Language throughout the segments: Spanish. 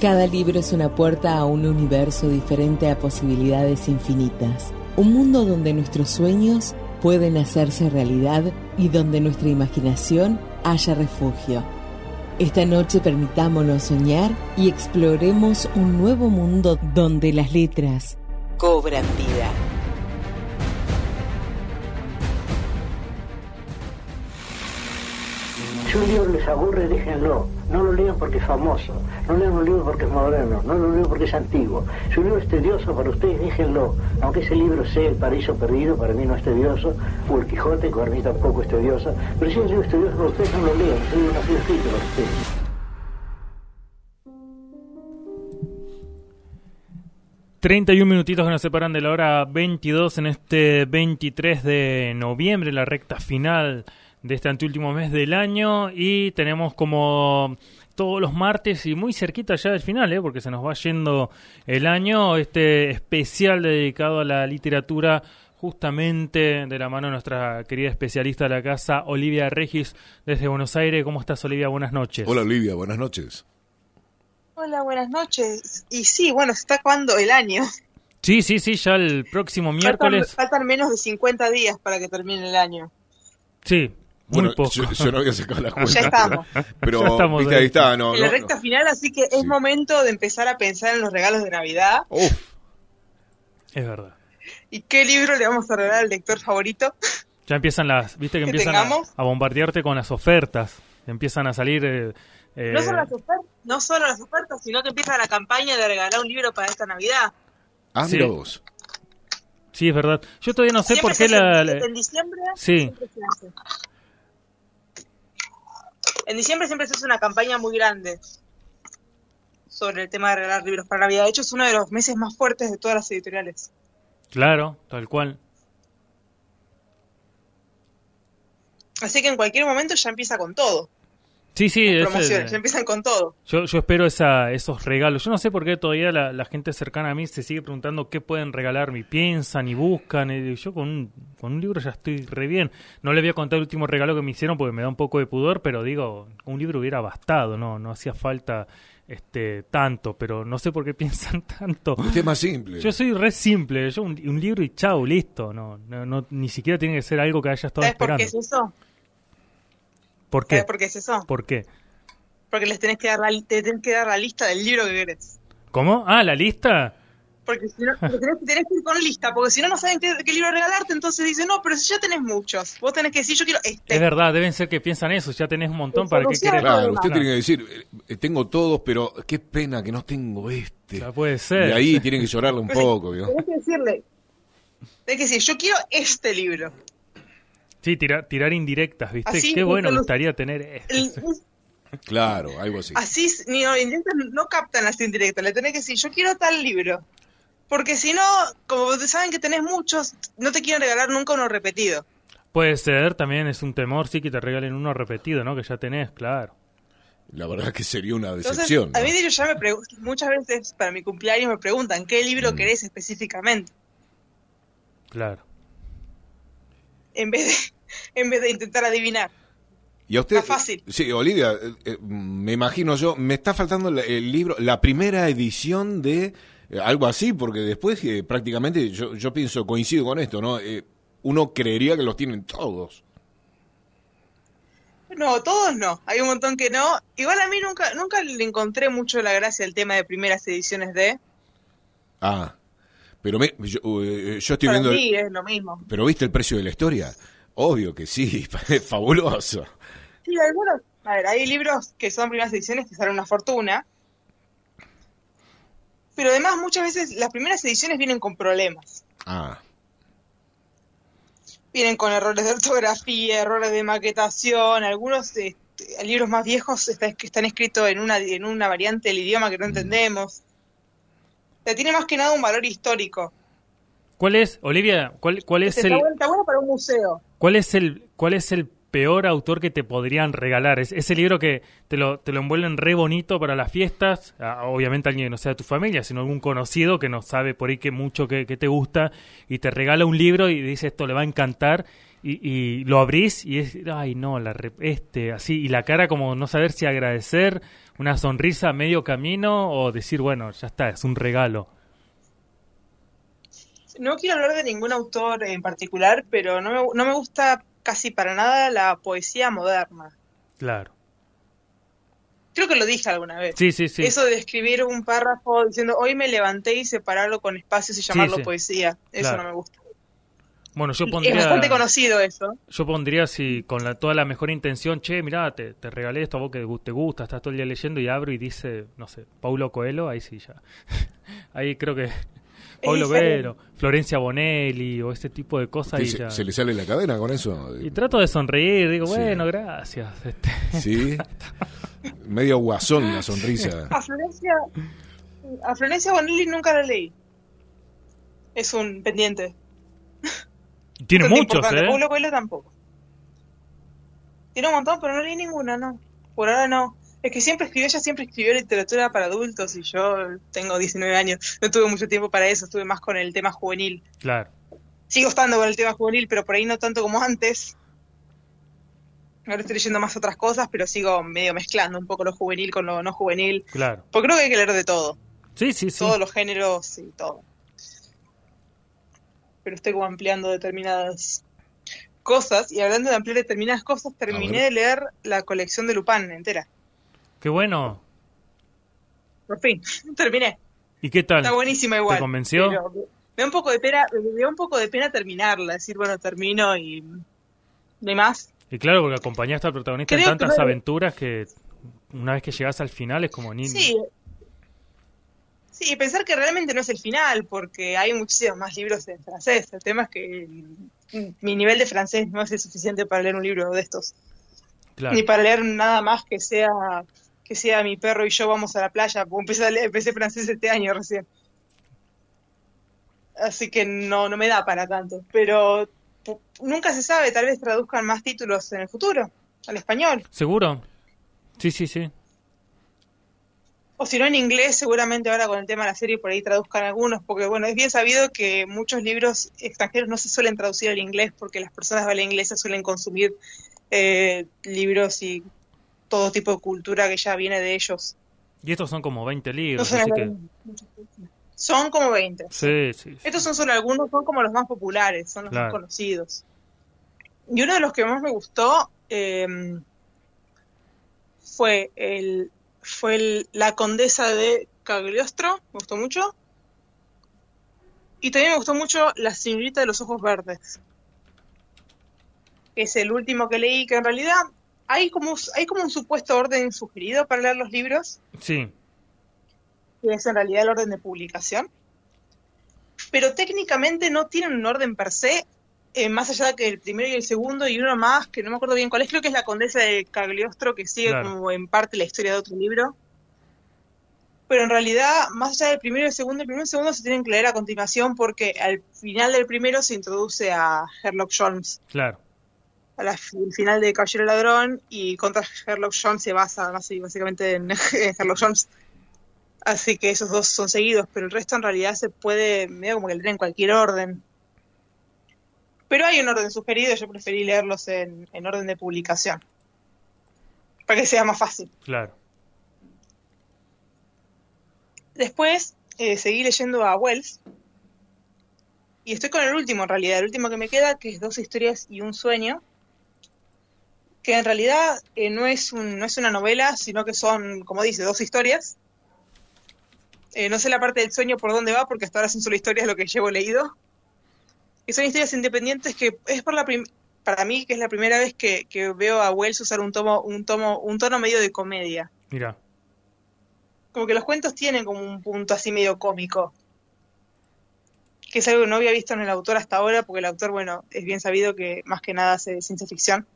Cada libro es una puerta a un universo diferente a posibilidades infinitas. Un mundo donde nuestros sueños pueden hacerse realidad y donde nuestra imaginación haya refugio. Esta noche permitámonos soñar y exploremos un nuevo mundo donde las letras cobran vida. Si un libro les aburre, déjenlo. No lo lean porque es famoso. No lean un libro porque es moderno. No lo lean porque es antiguo. Si un libro es tedioso para ustedes, déjenlo. Aunque ese libro sea El Paraíso Perdido, para mí no es tedioso. O El Quijote, que para mí tampoco es tedioso. Pero si un libro es tedioso para ustedes, no lo lean. Ese libro no escrito para ustedes. 31 minutitos que nos separan de la hora 22 en este 23 de noviembre, la recta final de este anteúltimo mes del año y tenemos como todos los martes y muy cerquita ya del final, ¿eh? porque se nos va yendo el año, este especial dedicado a la literatura justamente de la mano de nuestra querida especialista de la casa, Olivia Regis, desde Buenos Aires. ¿Cómo estás, Olivia? Buenas noches. Hola, Olivia, buenas noches. Hola, buenas noches. Y sí, bueno, se está acabando el año. Sí, sí, sí, ya el próximo miércoles. Faltan, faltan menos de 50 días para que termine el año. Sí, muy Bueno, poco. yo, yo no había sacado la cuenta. Ya estamos. Pero, Ya estamos viste, ahí. está, no, en la no, recta no. final, así que es Sí. momento de empezar a pensar en los regalos de Navidad. Uf, Es verdad. ¿Y qué libro le vamos a regalar al lector favorito? Ya empiezan las, viste que Que empiezan a, a bombardearte con las ofertas. Empiezan a salir. eh, eh, No solo, las ofertas, no solo las ofertas, sino que empieza la campaña de regalar un libro para esta Navidad. ah, Sí. mira vos. Sí, es verdad. Yo todavía no sé Siempre por qué la. la- En diciembre Sí. siempre se hace. En diciembre siempre se hace una campaña muy grande sobre el tema de regalar libros para Navidad. De hecho, es uno de los meses más fuertes de todas las editoriales. Claro, tal cual. Así que en cualquier momento ya empieza con todo. Sí, sí, es, Promociones, ya empiezan con todo. yo, yo espero esa, esos regalos. Yo no sé por qué todavía la, la gente cercana a mí se sigue preguntando qué pueden regalarme. Y piensan y buscan. y yo con un, con un libro ya estoy re bien. No le voy a contar el último regalo que me hicieron porque me da un poco de pudor, pero digo, un libro hubiera bastado, no, no hacía falta este tanto, pero no sé por qué piensan tanto. Usted es más simple. Yo soy re simple, yo un, un libro y chau, listo. No, no, no, ni siquiera tiene que ser algo que haya estado ¿Sabes por esperando. qué es eso? ¿Por qué? ¿Sabes por qué es eso? ¿Por qué? Porque les tenés que dar la, te tenés que dar la lista del libro que querés. ¿Cómo? Ah, la lista. Porque si no, porque tenés, tenés que ir con lista, porque si no, no saben qué, qué libro regalarte, entonces dicen, no, pero si ya tenés muchos, vos tenés que decir, yo quiero este. Es verdad, deben ser que piensan eso. Ya tenés un montón para qué querés. Claro, usted tiene que decir, eh, tengo todos, pero qué pena que no tengo este. Ya puede ser. Y ahí tienen que llorarle un Pero sí, poco, ¿vio? Tenés que decirle, tenés que decir, yo quiero este libro. Sí, tirar, tirar indirectas, ¿viste? Así, Qué bueno los- gustaría tener. El- Claro, algo así. así ni los indirectos no captan las indirectas, le tenés que decir, yo quiero tal libro. Porque si no, como saben que tenés muchos, no te quieren regalar nunca uno repetido. Puede ser, también es un temor, sí, que te regalen uno repetido, ¿no? Que ya tenés, claro. La verdad que sería una Entonces, decepción. a mí de hecho ya me preguntan, muchas veces para mi cumpleaños me preguntan, ¿qué libro Mm. querés específicamente? Claro. En vez de, en vez de intentar adivinar. Y a usted, Está fácil. Sí, Olivia, eh, eh, me imagino yo, me está faltando la- el libro, la primera edición de eh, algo así, porque después eh, prácticamente yo, yo pienso, coincido con esto, ¿no? Eh, uno creería que los tienen todos. No, todos no. Hay un montón que no. Igual a mí nunca, nunca le encontré mucho la gracia al tema de primeras ediciones de. Ah, pero me- yo, eh, yo estoy Para viendo... mí es lo mismo. ¿Pero viste el precio de la historia? Obvio que sí, es fabuloso. Sí, algunos. A ver, hay libros que son primeras ediciones que salen una fortuna. Pero además, muchas veces las primeras ediciones vienen con problemas. Ah, Vienen con errores de ortografía, errores de maquetación. Algunos este, libros más viejos están, que están escritos en una, en una variante del idioma que no entendemos. Sea, tiene más que nada un valor histórico. ¿Cuál es, Olivia, cuál, cuál es el, bueno, está bueno para un museo. cuál es el, cuál es el peor autor que te podrían regalar? Es, ese libro que te lo, te lo envuelven re bonito para las fiestas, obviamente alguien que no sea de tu familia, sino algún conocido que no sabe por ahí que mucho que, que te gusta y te regala un libro y dice esto le va a encantar y, y lo abrís y es, ay no, la re- este, así, y la cara como no saber si agradecer, una sonrisa a medio camino o decir, bueno, ya está, es un regalo. No quiero hablar de ningún autor en particular, pero no me, no me gusta casi para nada la poesía moderna. Claro. Creo que lo dije alguna vez. Sí, sí, sí. Eso de escribir un párrafo diciendo hoy me levanté y separarlo con espacios y llamarlo sí. poesía. Eso Claro. no me gusta. Bueno, yo Es pondría, bastante conocido eso. yo pondría si con la, toda la mejor intención, che, mirá, te, te regalé esto a vos que te gusta, estás todo el día leyendo y abro y dice, no sé, Paulo Coelho, ahí sí ya. ahí creo que Paulo. Vero, Florencia Bonelli o este tipo de cosas ¿Qué, ahí se, ya. se le sale la cadena con eso? Y trato de sonreír, digo, Sí. bueno, gracias. Este, Sí. Medio guasón la sonrisa. A Florencia, a Florencia Bonelli nunca la leí. Es un pendiente. Tiene Bastante muchos. ¿eh? Paulo Coelho tampoco. Tiene un montón, pero no leí ninguna, no. Por ahora no. Es que siempre escribió, ella siempre escribió literatura para adultos y yo tengo 19 años. No tuve mucho tiempo para eso, estuve más con el tema juvenil. Claro. Sigo estando con el tema juvenil, pero por ahí no tanto como antes. Ahora estoy leyendo más otras cosas, pero sigo medio mezclando un poco lo juvenil con lo no juvenil. Claro. Porque creo que hay que leer de todo. Sí, sí, sí. Todos los géneros y todo. Pero estoy como ampliando determinadas cosas. Y hablando de ampliar determinadas cosas, terminé ver. de leer la colección de Lupin entera. Qué bueno. Por fin, terminé. ¿Y qué tal? Está buenísima igual. ¿Te convenció? pero me da un poco de pena, me da un poco de pena terminarla, decir, bueno, termino y no hay más. Y claro, porque acompañaste al protagonista en Creo tantas aventuras que una vez que llegas al final es como ni... Sí. Sí, pensar que realmente no es el final, porque hay muchísimos más libros en francés. El tema es que mi nivel de francés no es el suficiente para leer un libro de estos. Claro. Ni para leer nada más que sea que sea mi perro y yo vamos a la playa, porque empecé, a leer- empecé francés este año recién. Así que no, no me da para tanto. Pero nunca se sabe, tal vez traduzcan más títulos en el futuro, al español. ¿Seguro? Sí, sí, sí. O si no en inglés, seguramente ahora con el tema de la serie por ahí traduzcan algunos, porque bueno, es bien sabido que muchos libros extranjeros no se suelen traducir al inglés porque las personas de habla inglesa suelen consumir eh, libros y todo tipo de cultura que ya viene de ellos. Y estos son como 20 No libros, son, así que... son como 20. Sí, sí. sí. Estos son solo algunos, son como los más populares, son los Claro. más conocidos. Y uno de los que más me gustó eh, fue el fue el- la condesa de Cagliostro, me gustó mucho. Y también me gustó mucho La señorita de los ojos verdes. Que es el último que leí, que en realidad hay como, hay como un supuesto orden sugerido para leer los libros Sí, que es en realidad el orden de publicación. Pero técnicamente no tienen un orden per se, eh, más allá que el primero y el segundo, y uno más, que no me acuerdo bien cuál es, creo que es la condesa de Cagliostro, que sigue Claro. como en parte la historia de otro libro. Pero en realidad, más allá del primero y el segundo, el primero y el segundo se tienen que leer a continuación porque al final del primero se introduce a Sherlock Holmes, claro. al final de Caballero Ladrón, y contra Sherlock Holmes se basa básicamente en, en Sherlock Holmes. Así que esos dos son seguidos, pero el resto en realidad se puede, medio como que leer en cualquier orden. Pero hay un orden sugerido, yo preferí leerlos en, en orden de publicación. Para que sea más fácil. Claro. Después eh, seguí leyendo a Wells. Y estoy con el último en realidad, el último que me queda, que es Dos historias y un sueño. Que en realidad eh, no, es un, no es una novela, sino que son, como dice, dos historias. Eh, no sé la parte del sueño por dónde va, porque hasta ahora son solo historias lo que llevo leído. Y son historias independientes que es por la para mí que es la primera vez que, que veo a Wells usar un tomo, un tomo, un tono medio de comedia Mira. como que los cuentos tienen como un punto así medio cómico. Que es algo que no había visto en el autor hasta ahora, porque el autor, bueno, es bien sabido que más que nada hace ciencia ficción.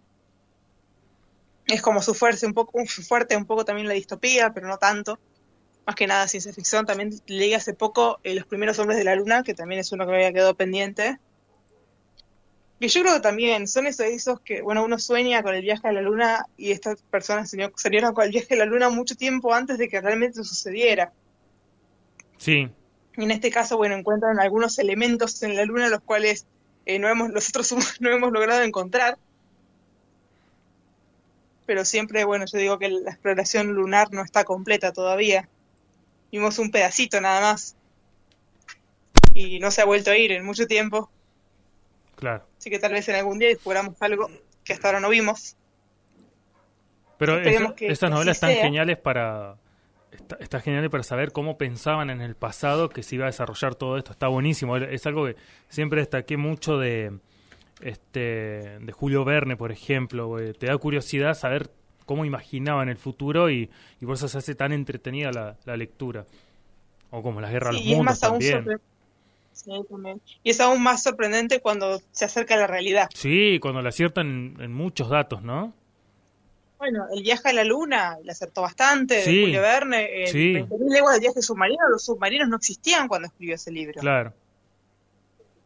Es como su fuerte, un poco, su fuerte un poco también la distopía, pero no tanto. Más que nada ciencia ficción. También leí hace poco eh, Los primeros hombres de la luna, que también es uno que me había quedado pendiente. Y yo creo que también son esos, esos que, bueno, uno sueña con el viaje a la luna y estas personas soñaron con el viaje a la luna mucho tiempo antes de que realmente sucediera. Sí, Y en este caso, bueno, encuentran algunos elementos en la luna los cuales eh, no hemos, nosotros no hemos logrado encontrar. Pero siempre, bueno, yo digo que la exploración lunar no está completa todavía. Vimos un pedacito nada más. Y no se ha vuelto a ir en mucho tiempo. Claro. Así que tal vez en algún día descubramos algo que hasta ahora no vimos. Pero que- que novelas están sea. geniales para está, está genial para saber cómo pensaban en el pasado que se iba a desarrollar todo esto. Está buenísimo. Es algo que siempre destaqué mucho de este de Julio Verne, por ejemplo. Te da curiosidad saber cómo imaginaban el futuro y, y por eso se hace tan entretenida la, la lectura. O como las guerras de los mundos también. sorpre- Sí, también. Y es aún más sorprendente cuando se acerca a la realidad. Sí, cuando le aciertan en, muchos datos, ¿no? Bueno, el viaje a la luna le acertó bastante, Sí, de Julio Verne. El sí. 20.000 leguas de viaje submarino, los submarinos no existían cuando escribió ese libro. Claro.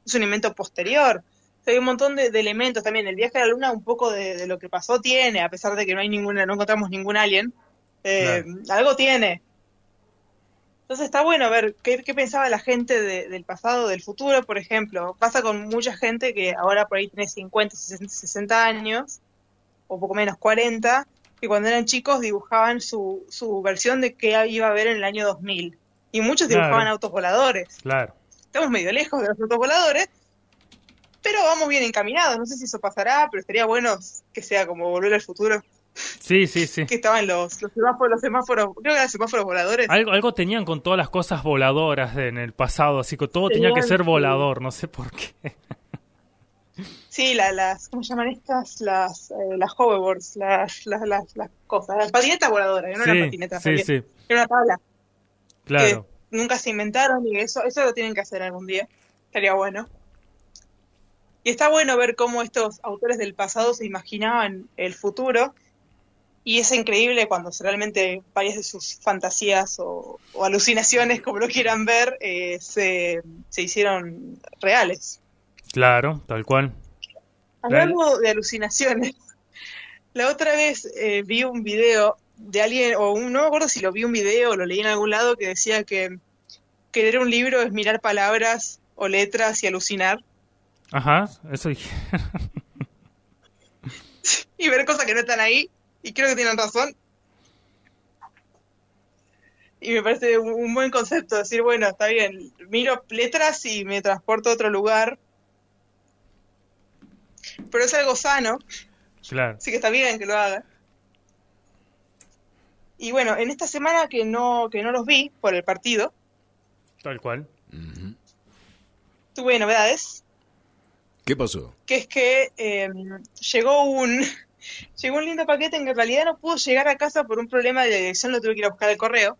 Es un invento posterior. O sea, hay un montón de, de elementos también. El viaje a la luna, un poco de, de lo que pasó tiene, a pesar de que no hay ninguna, no encontramos ningún alien. eh, Algo tiene. Entonces está bueno ver qué, qué pensaba la gente de- del pasado, del futuro, por ejemplo. Pasa con mucha gente que ahora por ahí tiene 50, 60, 60 años, o poco menos 40, que cuando eran chicos dibujaban su, su versión de qué iba a haber en el año 2000. Y muchos Claro. dibujaban autos voladores. Claro. Estamos medio lejos de los autos voladores, pero vamos bien encaminados. No sé si eso pasará, pero estaría bueno que sea como volver al futuro, Sí, sí, sí. que estaban los, los semáforos, los semáforos, creo que eran semáforos voladores. Algo, algo tenían con todas las cosas voladoras en el pasado, así que todo tenía que ser volador, no sé por qué. Sí, la- las, ¿cómo se llaman estas? Las, eh, las hoverboards, las, las, las, las cosas, las patinetas voladoras, no eran Sí, patinetas, sí, sí, era una tabla claro. que nunca se inventaron y eso, eso lo tienen que hacer algún día, estaría bueno. Y está bueno ver cómo estos autores del pasado se imaginaban el futuro y es increíble cuando realmente varias de sus fantasías o, o alucinaciones, como lo quieran ver, eh, se, se hicieron reales. Claro, tal cual. Hablando de alucinaciones, la otra vez eh, vi un video de alguien, o un- no me acuerdo si lo vi un video o lo leí en algún lado, que decía que, que leer un libro es mirar palabras o letras y alucinar Ajá, eso dije. y ver cosas que no están ahí, y creo que tienen razón. Y me parece un, un buen concepto, decir, bueno, está bien, miro letras y me transporto a otro lugar, pero es algo sano, Claro. Así que está bien que lo haga. Y bueno, en esta semana que no, que no los vi por el partido, Tal cual. Tuve novedades, ¿Qué pasó? que es que eh, llegó un llegó un lindo paquete en que en realidad no pudo llegar a casa por un problema de dirección, lo tuve que ir a buscar al correo.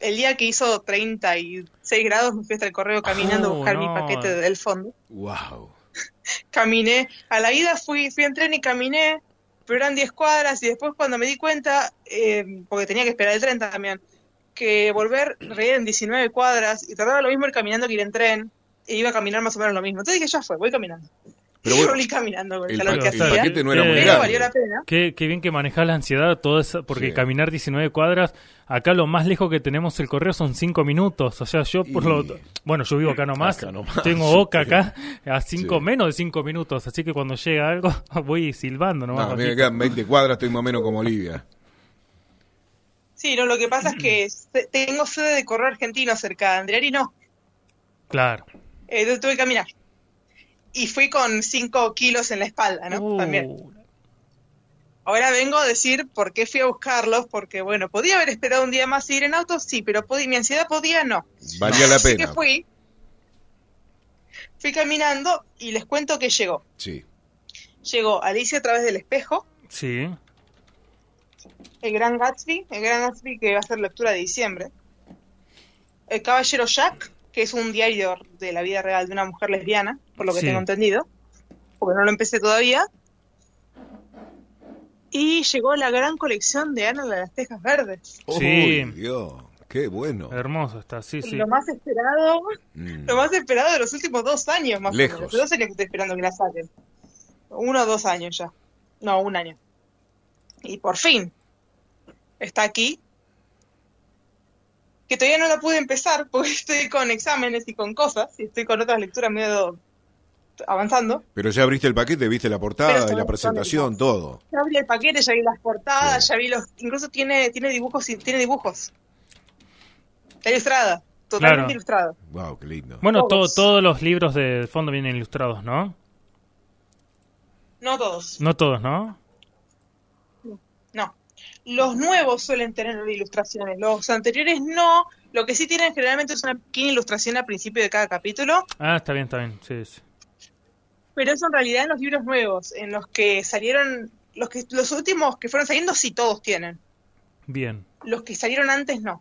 El día que hizo 36 grados me fui hasta el correo caminando a Oh, buscar mi paquete del fondo. Wow. Caminé, a la ida fui, fui en tren y caminé, pero eran 10 cuadras y después cuando me di cuenta, eh, porque tenía que esperar el tren también, que volver eran 19 cuadras y tardaba lo mismo ir caminando que ir en tren, e iba a caminar más o menos lo mismo. Entonces dije, ya fue, voy caminando. Pero bueno, volví caminando con el calor que pa- el hacía, paquete no era Eh, muy grande. valió la pena. Qué, qué bien que manejas la ansiedad, todo eso, porque Sí. caminar 19 cuadras, acá lo más lejos que tenemos el correo son 5 minutos. O sea, yo por Y- lo. Bueno, yo vivo acá nomás, Acá nomás, tengo boca acá, a 5 Sí. menos de 5 minutos. Así que cuando llega algo, voy silbando nomás. No, a mí me rapidito. quedan 20 cuadras, estoy más o menos como Olivia. Sí, no, lo que pasa es que tengo sede de correo argentino cerca, Andreari no. Claro. Eh, entonces tuve que caminar. Y fui con 5 kilos en la espalda, ¿no? Uh, También. Ahora vengo a decir por qué fui a buscarlos, porque bueno, podía haber esperado un día más y ir en auto, sí, pero podía, mi ansiedad podía no. Valía la Así que pena. fui, fui caminando y les cuento que llegó. Sí. Llegó Alicia a través del espejo, Sí, el Gran Gatsby, el Gran Gatsby que va a ser lectura de diciembre, el Caballero Jack, que es un diario de la vida real de una mujer lesbiana, por lo que Sí. tengo entendido, porque no lo empecé todavía. Y llegó la gran colección de Ana de las Tejas Verdes. Sí. Uy, Dios, qué bueno. hermoso está, sí, sí. Lo más esperado, Mm. lo más esperado de los últimos dos años, más Lejos. o menos. Dos años que estoy esperando que la saquen. Uno o dos años ya. No, un año. Y por fin está aquí. Que todavía no la pude empezar porque estoy con exámenes y con cosas y estoy con otras lecturas medio avanzando. Pero ya abriste el paquete, viste la portada y la presentación, todo. Ya abrí el paquete, ya vi las portadas, Sí. ya vi los, incluso tiene, tiene dibujos, y- tiene dibujos. Está ilustrada, totalmente Claro. ilustrada. Wow, qué lindo. Bueno, to- Todos. todos los libros de fondo vienen ilustrados, ¿no? No todos, No todos, ¿no? no. Los nuevos suelen tener ilustraciones, los anteriores no. Lo que sí tienen generalmente es una pequeña ilustración al principio de cada capítulo, Ah, está bien, está bien. Sí, sí. Pero eso en realidad en los libros nuevos, en los que salieron, los que los últimos que fueron saliendo sí todos tienen. Bien. Los que salieron antes no.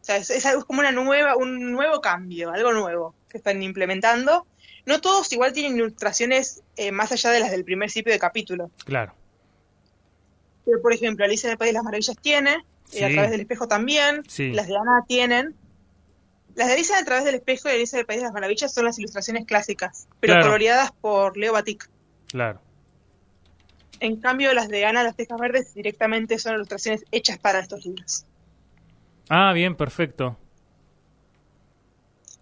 O sea, es, es algo es como una nueva, un nuevo cambio, algo nuevo que están implementando. No todos igual tienen ilustraciones eh, más allá de las del primer principio de capítulo. Claro. Pero, por ejemplo, Alicia en el País de las Maravillas tiene, eh, a Sí. través del espejo también, Sí. las de Ana tienen. Las de Alicia a través del espejo y Alicia del País de las Maravillas son las ilustraciones clásicas, pero Claro. coloreadas por Leo Batik. Claro. En cambio, las de Ana, las Tejas Verdes, directamente son ilustraciones hechas para estos libros. Ah, bien, perfecto.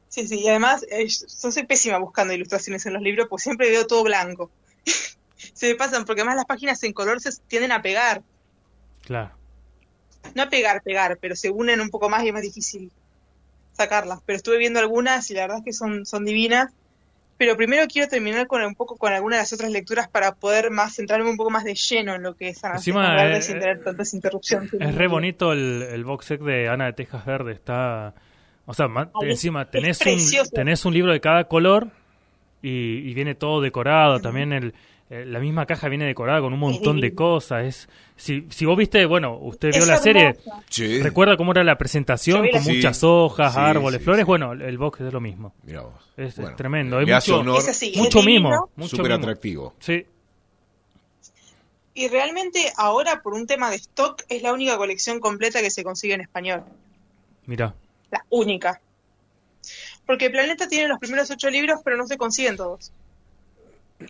Sí, sí, y además eh, yo soy pésima buscando ilustraciones en los libros, porque siempre veo todo blanco. se me pasan, porque además las páginas en color se tienden a pegar. Claro. No a pegar, pegar, pero se unen un poco más y es más difícil sacarlas. Pero estuve viendo algunas y la verdad es que son, son divinas. Pero primero quiero terminar con un poco con algunas de las otras lecturas para poder más centrarme un poco más de lleno en lo que es Ana Encima, Verdes eh, sin tener tantas interrupciones. Es re bonito el, el box set de Ana de Tejas Verde. Está. O sea, Ay, encima tenés un, tenés un libro de cada color y, y viene todo decorado. También el, eh, la misma caja viene decorada con un montón de cosas. Es, si, si vos viste, bueno, usted vio Es la serie. Sí. ¿Recuerda cómo era la presentación? Yo vi la Con muchas hojas, Sí, árboles, sí, flores. sí. Bueno, el box es lo mismo. Mirá vos. Es, es Bueno, tremendo. le Hay hace mucho, honor, Es así, es mucho mimo. Súper atractivo. Sí, Y realmente ahora, por un tema de stock, es la única colección completa que se consigue en español. mira. La única. Porque Planeta tiene los primeros ocho libros, pero no se consiguen todos.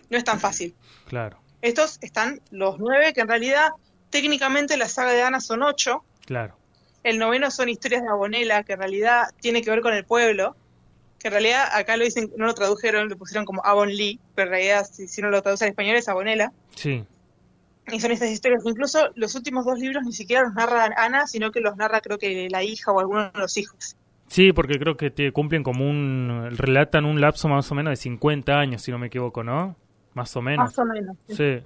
No es tan fácil. Claro, Estos están los nueve, que en realidad técnicamente la saga de Ana son ocho. claro. El noveno son historias de Abonela, que en realidad tiene que ver con el pueblo. Que en realidad acá lo dicen, no lo tradujeron, lo pusieron como Avonlea, pero en realidad si, si no lo traduce al español es Abonela. Sí, Y son estas historias. Incluso los últimos dos libros ni siquiera los narra Ana, sino que los narra creo que la hija o alguno de los hijos. Sí, porque creo que te cumplen como un... relatan un lapso más o menos de 50 años, si no me equivoco, ¿no? Más o menos. Más o menos. Sí,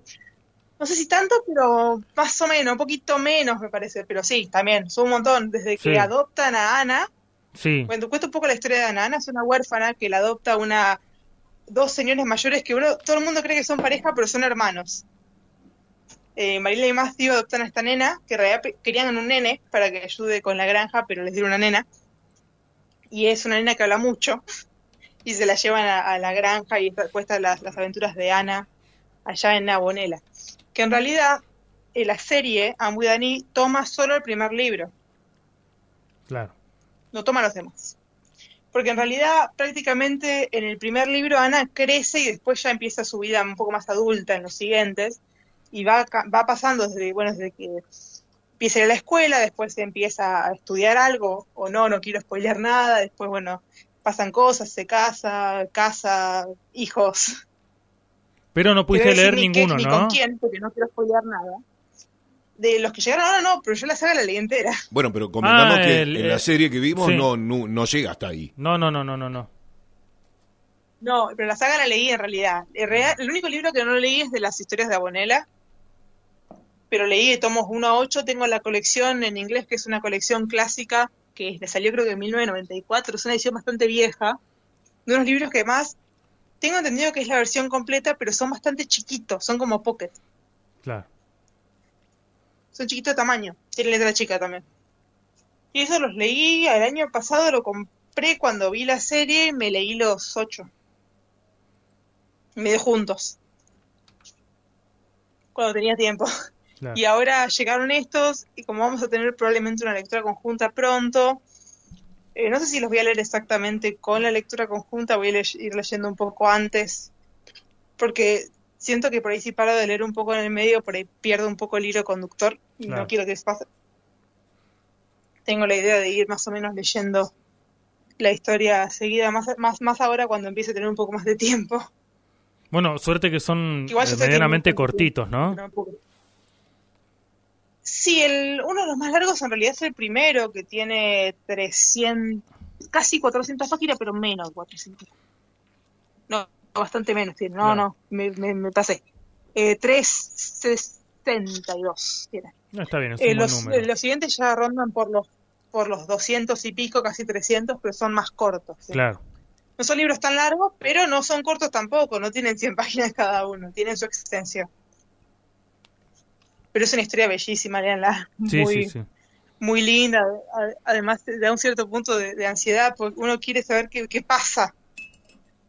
No sé si tanto, pero más o menos, un poquito menos me parece. Pero sí, también, son un montón. Desde que Sí. adoptan a Ana, sí, Bueno, te cuento un poco la historia de Ana. Ana es una huérfana que la adopta una dos señores mayores que uno, todo el mundo cree que son pareja, pero son hermanos. Eh, Marila y Matthew adoptan a esta nena, que en realidad querían un nene para que ayude con la granja, pero les dieron una nena. Y es una nena que habla mucho. Y se la llevan a, a la granja y está- cuesta las, las aventuras de Ana allá en Nabonela. Que en realidad, en la serie, Ambuidani toma solo el primer libro claro. no toma los demás. Porque en realidad prácticamente en el primer libro Ana crece y después ya empieza su vida un poco más adulta en los siguientes y va, va pasando desde, bueno, desde que empieza a ir a la escuela, después empieza a estudiar algo o no, no quiero spoilear nada, después bueno, pasan cosas, se casa, casa, hijos. Pero no pudiste leer ni qué, ninguno, ni ¿no? con quién, porque no quiero spoilear nada. De los que llegaron ahora no, pero yo la saga la leí entera. Bueno, pero comentamos Ah, que el- en la eh, serie que vimos sí. no, no, no llega hasta ahí. No, no, no, no, no, no. No, pero la saga la leí en realidad. En realidad, El único libro que no leí es de las historias de Abonela, pero leí de tomos 1 a 8. Tengo la colección en inglés, que es una colección clásica, que le salió creo que en 1994. Es una edición bastante vieja, de unos libros que más tengo entendido que es la versión completa, pero son bastante chiquitos, son como pocket. Claro. Son chiquitos de tamaño, tienen letra chica también. Y eso los leí el año pasado, lo compré cuando vi la serie, me leí los ocho. Medio juntos. Cuando tenía tiempo. Y ahora llegaron estos, y como vamos a tener probablemente una lectura conjunta pronto, eh, no sé si los voy a leer exactamente con la lectura conjunta, voy a le- ir leyendo un poco antes, porque siento que por ahí si paro de leer un poco en el medio, por ahí pierdo un poco el hilo conductor, y no quiero que eso pase. Tengo la idea de ir más o menos leyendo la historia seguida, más, más, más ahora cuando empiece a tener un poco más de tiempo. Bueno, suerte que son eh, medianamente cortitos, ¿no? Sí, el, uno de los más largos en realidad es el primero, que tiene 300, casi 400 páginas, pero menos 400. No, bastante menos tiene. No, no, me, me, me pasé. Eh, 362 tiene. No, está bien, es Eh, un buen los, número. eh, los siguientes ya rondan por los por los 200 y pico, casi 300, pero son más cortos. ¿sí? Claro. No son libros tan largos, pero no son cortos tampoco, no tienen 100 páginas cada uno, tienen su extensión. Pero es una historia bellísima, leanla. Sí, muy, sí, sí. muy linda. Además, da un cierto punto de, de ansiedad, porque uno quiere saber qué, qué pasa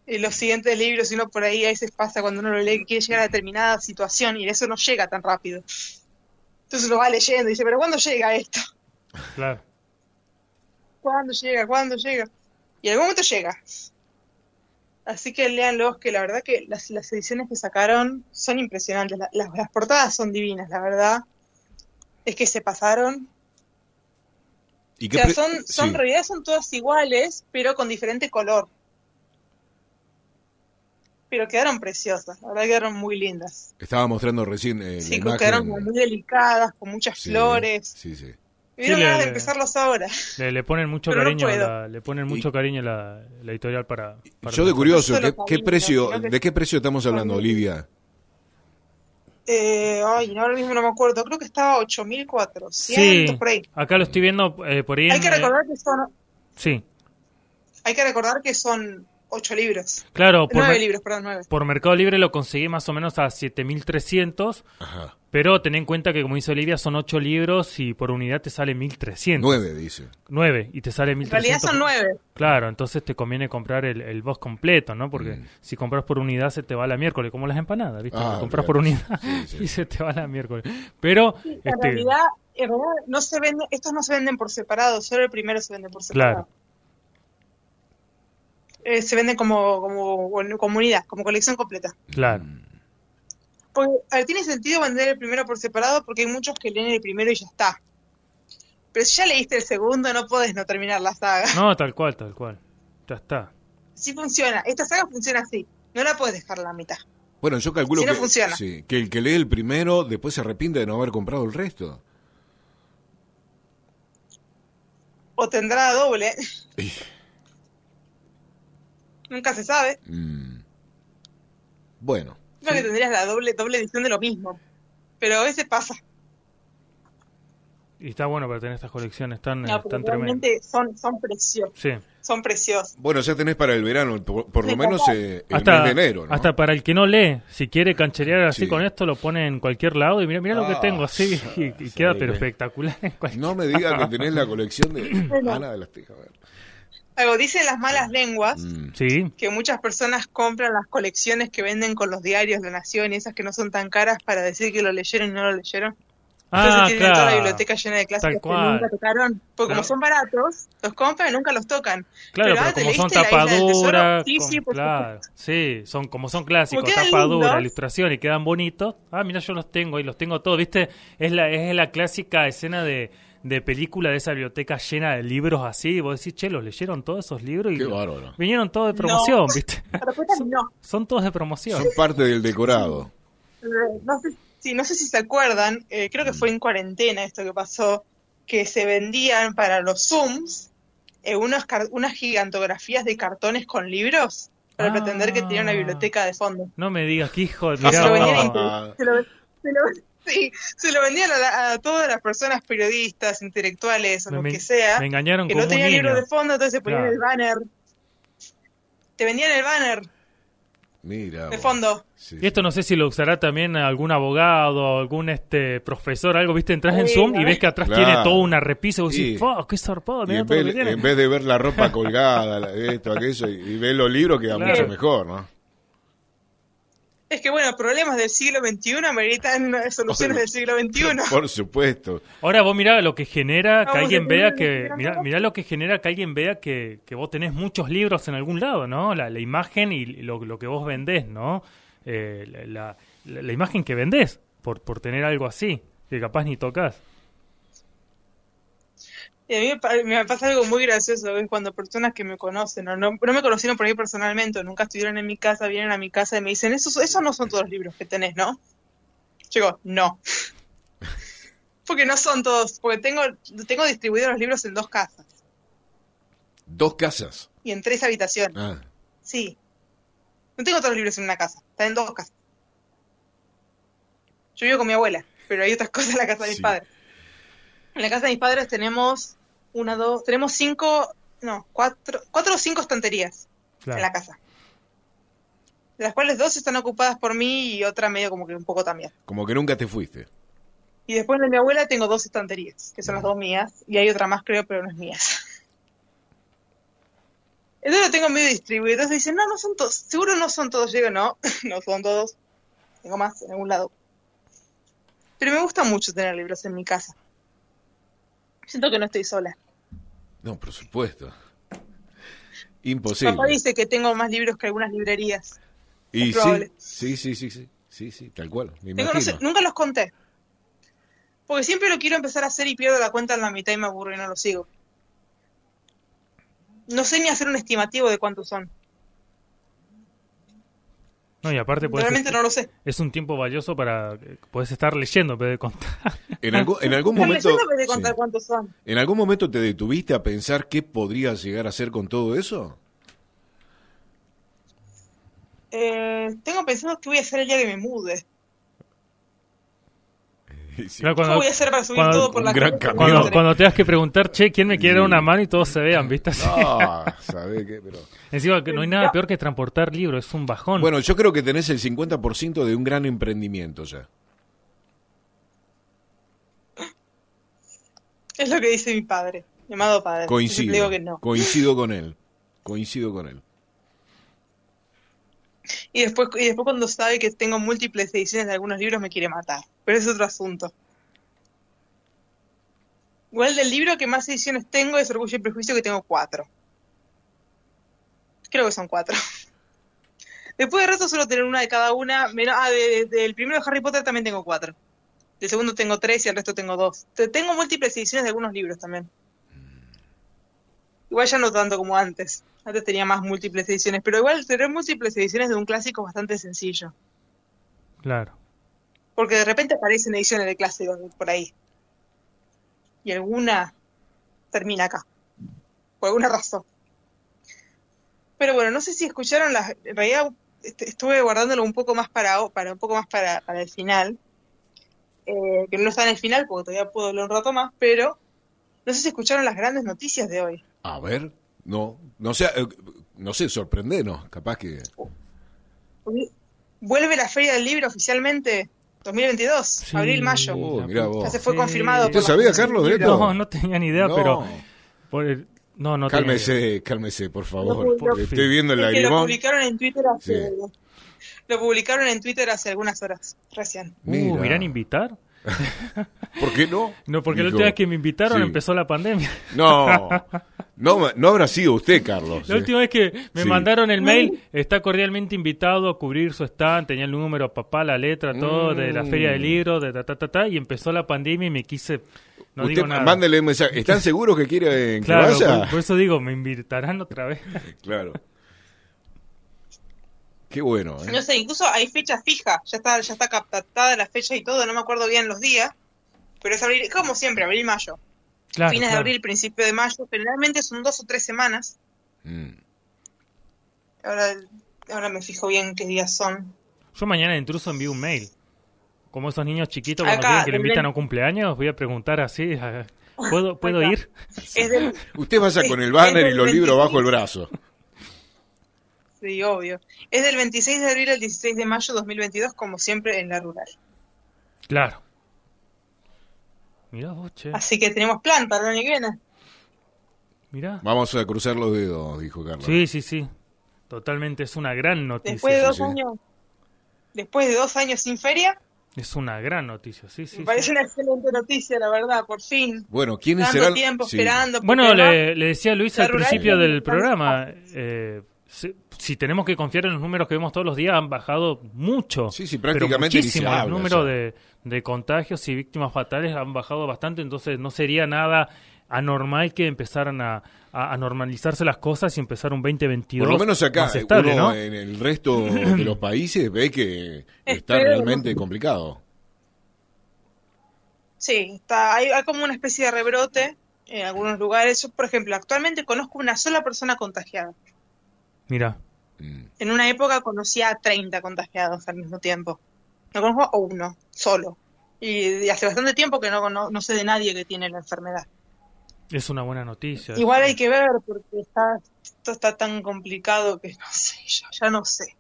en los siguientes libros, y uno por ahí a veces pasa cuando uno lo lee que quiere llegar a determinada situación, y eso no llega tan rápido. Entonces uno va leyendo y dice, pero ¿cuándo llega esto? Claro. ¿Cuándo llega? ¿Cuándo llega? Y en algún momento llega. Así que léanlos, que la verdad que las, las ediciones que sacaron son impresionantes. La- las, las portadas son divinas, la verdad. Es que se pasaron. ¿Y O sea, son, son sí. en realidad son todas iguales, pero con diferente color. Pero quedaron preciosas, la verdad quedaron muy lindas. Estaba mostrando recién eh, Sí, la imagen. quedaron muy delicadas, con muchas Sí, flores. Sí, sí. Sí, le- le- empezarlos ahora. Le, le ponen mucho Pero cariño, a la- le ponen mucho cariño a la, la editorial para, para Yo de curioso, ¿qué, precio, que- ¿de qué precio estamos hablando, Olivia? Eh, ay, ahora mismo no me acuerdo. Creo que estaba 8.400 Sí, por ahí. acá lo estoy viendo eh, por ahí. Hay en, que eh, recordar que son, sí, hay que recordar que son 8 libros. claro, por, 9 mer- libros, perdón, 9. por Mercado Libre lo conseguí más o menos a 7300, Ajá. pero ten en cuenta que, como dice Olivia, son 8 libros y por unidad te sale 1300. Nueve, dice. 9 y te sale En 1300. realidad son 9. Claro, entonces te conviene comprar el, el box completo, ¿no? Porque Mm. si compras por unidad se te va la miércoles, como las empanadas, ¿viste? Ah, compras por unidad Sí, sí. y se te va la miércoles. Pero, En este, realidad, en realidad no se venden, estos no se venden por separado, solo el primero se vende por separado. Claro. Eh, se venden como, como, como unidad, como colección completa. claro, Porque, a ver, tiene sentido vender el primero por separado porque hay muchos que leen el primero y ya está. Pero si ya leíste el segundo, no puedes no terminar la saga. no, tal cual, tal cual. Ya está. Así funciona. Esta saga funciona así. No la puedes dejar a la mitad. Bueno, yo calculo Si no que, funciona. sí, que el que lee el primero después se arrepiente de no haber comprado el resto. O tendrá doble. Nunca se sabe. Mm. Bueno, Creo que tendrías la doble, doble edición de lo mismo. Pero a veces pasa. Y está bueno para tener estas colecciones tan, No, tan tremendas. realmente son, son preciosos. Sí. Son preciosos. bueno, ya tenés para el verano, por, por lo menos eh, el Hasta, mes de enero, ¿no? hasta para el que no lee, si quiere cancherear así Sí. con esto, lo pone en cualquier lado y mira, mira lo que Ah, tengo así y, y sí, queda sí. pero espectacular en cualquier No me digas que tenés la colección de Ana de las Tejas. Algo dicen las malas lenguas Mm. Sí, que muchas personas compran las colecciones que venden con los diarios de Nación y esas que no son tan caras para decir que lo leyeron y no lo leyeron. Entonces ah, tienen toda la claro. biblioteca llena de clásicos que nunca tocaron. Porque Claro. como son baratos, los compran y nunca los tocan. Claro, Pero, pero, ah, ¿te como son tapaduras, Sí, claro, son como son clásicos, tapadura, ilustración y quedan bonitos. Ah, mira, yo los tengo y los tengo todos, ¿viste? Es la es la clásica escena de, de película de esa biblioteca llena de libros así, y vos decís, "Che, los leyeron todos esos libros y Qué lo- bárbaro. vinieron todos de promoción, No. ¿viste? Después no. Son todos de promoción. Son parte del decorado. Eh, no sé, sí, no sé si se acuerdan, eh, creo que fue en cuarentena esto que pasó, que se vendían para los Zooms eh, unos unas gigantografías de cartones con libros para Ah. pretender que tenía una biblioteca de fondo. No me digas que hijo, Se mirá lo vos. vendían, Ah. se lo- se lo- sí, se lo vendían a, la- a todas las personas periodistas, intelectuales o Me- lo que sea, me engañaron que como no un tenían libros niño. de fondo, entonces se ponían Claro. el banner. Te vendían el banner Mira. de fondo. Sí, Y esto no sé si lo usará también algún abogado, algún este profesor, algo, viste, entras en Sí, Zoom y ves que atrás Claro. tiene toda una repisa y vos Sí. decís, ¡fuck, qué zarpado! Y mirá en todo lo vez, que tiene". en vez de ver la ropa colgada, la- esto, aquello, y, y ver los libros queda Claro. mucho mejor, ¿no? Es que bueno, problemas del siglo XXI ameritan eh, soluciones del siglo XXI. Por supuesto. Ahora vos mirá lo que genera que Vamos alguien a vea tener que, que mirá, mirá lo que genera que alguien vea que, que vos tenés muchos libros en algún lado, ¿no? La, la imagen y lo, lo que vos vendés, ¿no? Eh, la, la- la imagen que vendés por, por tener algo así, que capaz ni tocas. Y a mí me pa- me pasa algo muy gracioso, es cuando personas que me conocen, o no, no me conocieron por ahí personalmente, o nunca estuvieron en mi casa, vienen a mi casa y me dicen, esos, esos no son todos los libros que tenés, ¿no? Yo digo, no. porque no son todos, porque tengo, tengo distribuidos los libros en dos casas Dos casas. y en tres habitaciones. Ah, Sí. No tengo todos los libros en una casa, están en dos casas. Yo vivo con mi abuela, pero hay otras cosas en la casa de mis Sí. padres. En la casa de mis padres tenemos una, dos, tenemos cinco, no, cuatro, cuatro o cinco estanterías en la casa. De las cuales dos están ocupadas por mí y otra medio como que un poco también. como que nunca te fuiste. Y después de mi abuela tengo dos estanterías, que son las dos mías, y hay otra más creo, pero no es mía. Entonces lo tengo medio distribuido. Entonces dicen, no, no son todos, seguro no son todos. Yo digo, no, no son todos. Tengo más en algún lado. Pero me gusta mucho tener libros en mi casa. Siento que no estoy sola. No, por supuesto. Imposible. Papá dice que tengo más libros que algunas librerías. y sí, sí, sí, sí, sí, sí, sí, tal cual. Me Tengo, no sé, imagino. nunca los conté. Porque siempre lo quiero empezar a hacer y pierdo la cuenta en la mitad y me aburro y no lo sigo. No sé ni hacer un estimativo de cuántos son. No, y aparte puedes Realmente no lo sé. es un tiempo valioso para que puedes estar leyendo en vez de contar. En, algún, en algún Pero momento. de contar sí. cuántos son. ¿En algún momento te detuviste a pensar qué podrías llegar a hacer con todo eso? Eh, tengo pensado qué voy a hacer el día que me mude. Sí. Claro, ¿Cómo cuando, voy a hacer para subir cuando- todo por la gran cuando, cuando tengas que preguntar, che, ¿quién me quiere dar una mano? Y todos se vean, ¿viste? Así. No, ¿sabés qué? Pero... Encima que no hay nada peor que transportar libros, es un bajón. Bueno, yo creo que tenés el 50% de un gran emprendimiento ya. Es lo que dice mi padre, mi amado padre. Coincido. digo que no. Coincido con él. Coincido con él. Y después, y después cuando sabe que tengo múltiples ediciones de algunos libros me quiere matar. Pero es otro asunto. Igual del libro que más ediciones tengo es Orgullo y Prejuicio que tengo cuatro. Creo que son cuatro. Después de rato solo tener una de cada una. menos- ah, de- de- del primero de Harry Potter también tengo cuatro. Del segundo tengo tres y el resto tengo dos. Te- Tengo múltiples ediciones de algunos libros también. Igual ya no tanto como antes. Antes tenía más múltiples ediciones, pero igual tener múltiples ediciones de un clásico bastante sencillo. Claro. Porque de repente aparecen ediciones de clásicos por ahí. Y alguna termina acá. Por alguna razón. Pero bueno, no sé si escucharon las. En realidad est- estuve guardándolo un poco más para, para un poco más para, para el final. Eh, que no está en el final porque todavía puedo hablar un rato más, pero no sé si escucharon las grandes noticias de hoy. A ver, no, no sé, eh, no sé, sorprendenos, capaz que... Vuelve la Feria del Libro oficialmente 2022, Sí. abril-mayo. Oh, mirá vos. Ya se fue Sí. confirmado. ¿Usted por la sabía, Fundación Carlos, de esto? No, no tenía ni idea, No. pero... por el- no, no tenía idea. Cálmese, cálmese, por favor. Porque estoy viendo el Es que lo publicaron en Twitter hace, Sí. lo publicaron en Twitter hace algunas horas, recién. Uh, Mira. ¿me irán a invitar? ¿Por qué no? No, porque la última vez que me invitaron sí. empezó la pandemia. No, no, no habrá sido usted, Carlos. La eh. última vez que me Sí. mandaron el mail, está cordialmente invitado a cubrir su stand, tenía el número, papá, la letra, todo, de la Mm. feria del libro, de ta, ta, ta, ta, y empezó la pandemia y me quise... No usted digo nada. mándele un mensaje. ¿Están seguros que quieren que Claro, vaya? por, por eso digo, me invitarán otra vez. Claro. Qué bueno, ¿eh? No sé, incluso hay fecha fija, ya está, ya está captada la fecha y todo, no me acuerdo bien los días, pero es abril, como siempre, abril-mayo. Claro, Fines de abril, principio de mayo, generalmente son dos o tres semanas. Mm. Ahora, ahora me fijo bien qué días son. Yo mañana de intruso envío un mail. Como esos niños chiquitos Acá, cuando quieren que le invitan a un cumpleaños, voy a preguntar así, ¿puedo, ¿puedo Acá. ir? Es del, Usted vaya con el banner y los del libros 25. bajo el brazo. sí, obvio. Es del 26 de abril al 16 de mayo 2022, como siempre en la rural. Claro. Mirá vos, che. Así que tenemos plan para el año que viene. Mirá. Vamos a cruzar los dedos, dijo Carlos. Sí, sí, sí. Totalmente, es una gran noticia. Después de dos sí. años, después de dos años sin feria, Es una gran noticia, sí, sí. me sí. parece una excelente noticia, la verdad, por fin. Bueno, ¿quiénes Tanto serán? tiempo Sí. esperando. Bueno, le, le decía a Luis al principio del programa, eh, si, si tenemos que confiar en los números que vemos todos los días, han bajado mucho. Sí, sí, prácticamente muchísimo. Números ya. de, de contagios y víctimas fatales han bajado bastante, entonces no sería nada anormal que empezaran a, a, normalizarse las cosas y empezar un 2022 Por lo menos acá, más estable, uno ¿no? en el resto de los países ve que está realmente complicado. Sí, está, hay, hay como una especie de rebrote en algunos lugares. Yo, por ejemplo, actualmente conozco una sola persona contagiada. Mira, Mm. En una época conocía a 30 contagiados al mismo tiempo. No conozco a uno, solo. Y, hace bastante tiempo que no, no, no sé de nadie que tiene la enfermedad. es una buena noticia. Igual hay que ver, porque está, esto está tan complicado que no sé, yo ya no sé.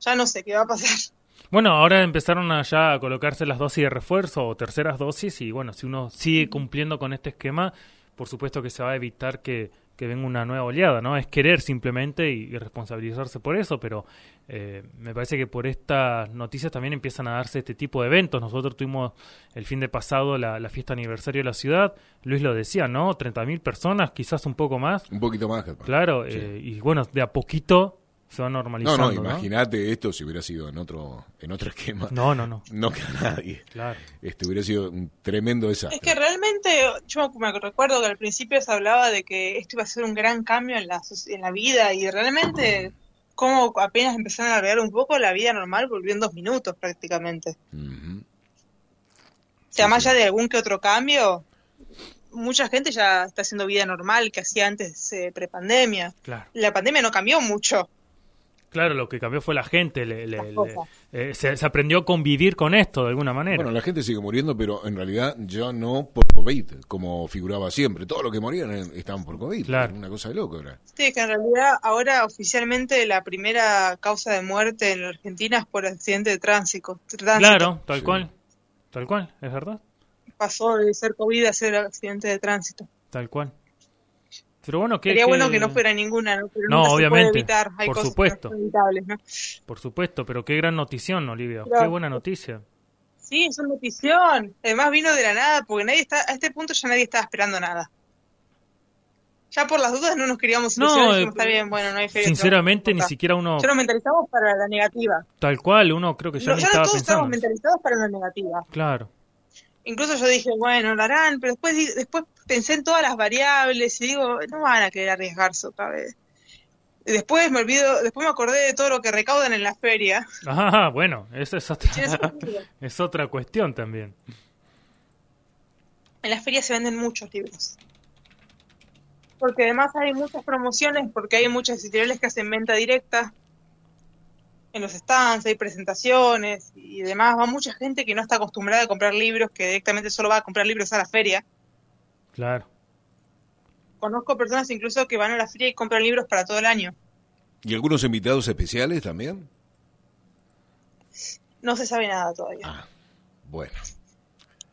Ya no sé qué va a pasar. Bueno, ahora empezaron a ya a colocarse las dosis de refuerzo o terceras dosis y bueno, si uno sigue cumpliendo con este esquema, por supuesto que se va a evitar que, que venga una nueva oleada, ¿no? Es querer simplemente y, y responsabilizarse por eso, pero eh, me parece que por estas noticias también empiezan a darse este tipo de eventos. Nosotros tuvimos el fin de pasado la, la fiesta aniversario de la ciudad, Luis lo decía, ¿no? 30.000 personas, quizás un poco más. Un poquito más. capaz. Claro, Sí. eh, y bueno, de a poquito se va No, normalizando. no, imagínate esto si hubiera sido en otro en otro esquema. No, no, no, No queda nadie. claro. Este hubiera sido un tremendo desastre. Es que realmente, yo me recuerdo que al principio se hablaba de que esto iba a ser un gran cambio en la, en la vida y realmente, como apenas empezaron a albergar un poco, la vida normal volvió en dos minutos prácticamente. O sea, Sí, más sí. allá de algún que otro cambio, mucha gente ya está haciendo vida normal que hacía antes eh, prepandemia. Claro. La pandemia no cambió mucho. Claro, lo que cambió fue la gente, le- eh, se, se aprendió a convivir con esto de alguna manera. Bueno, la gente sigue muriendo, pero en realidad ya no por COVID, como figuraba siempre. Todos los que morían estaban por COVID. Claro. Una cosa de loco era. Sí, que en realidad ahora oficialmente la primera causa de muerte en la Argentina es por accidente de tránsito. tránsito. claro, tal Sí. cual, tal cual, es verdad, Pasó de ser COVID a ser accidente de tránsito. tal cual. Pero bueno, que Sería bueno que no fuera ninguna, ¿no? Pero No, nunca se puede obviamente, evitar. Hay por cosas supuesto. que no son evitables, ¿no? Por supuesto, pero qué gran notición, Olivia, Claro. qué buena noticia. Sí, es una notición. Además vino de la nada, porque nadie está, a este punto ya nadie estaba esperando nada. Ya por las dudas no nos queríamos No, ilusionar, eh, dijimos, está bien, bueno, no hay feria. Sinceramente, ni importa". siquiera uno, Ya nos mentalizamos para la negativa. tal cual, uno creo que ya No, ni ya estaba todos pensando. mentalizados para la negativa. Claro, Incluso yo dije, bueno, lo harán, pero después, después pensé en todas las variables y digo, no van a querer arriesgarse otra vez. Después me olvido, después me acordé de todo lo que recaudan en la feria. ah, bueno, esa es otra, es otra cuestión también. En las ferias se venden muchos libros. Porque además hay muchas promociones, porque hay muchas editoriales que hacen venta directa en los stands, hay presentaciones y demás. Va mucha gente que no está acostumbrada a comprar libros, que directamente solo va a comprar libros a la feria. Claro. Conozco personas incluso que van a la feria y compran libros para todo el año. ¿Y algunos invitados especiales también? No se sabe nada todavía. Ah, bueno.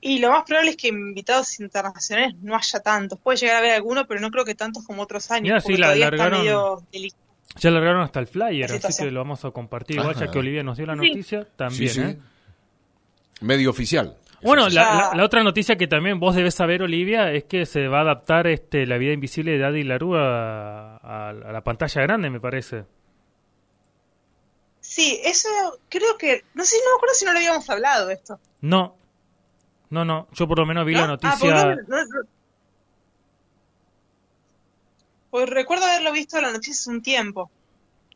Y lo más probable es que invitados internacionales no haya tantos. Puede llegar a haber alguno, pero no creo que tantos como otros años. Mira, sí, la largaron-. Ya largaron hasta el flyer, así que lo vamos a compartir. Igual ya que Olivia nos dio la Sí. noticia, también, sí, sí. ¿eh? Medio oficial. Bueno, la, Ya. la- la otra noticia que también vos debes saber, Olivia, es que se va a adaptar este La vida invisible de Daddy Larúa a, a la pantalla grande, me parece. Sí, eso creo que. No sé, no me acuerdo si no lo habíamos hablado esto. No, no, no. Yo por lo menos vi ¿no? la Ah, noticia. no- no- Pues recuerdo haberlo visto en la noticia hace un tiempo.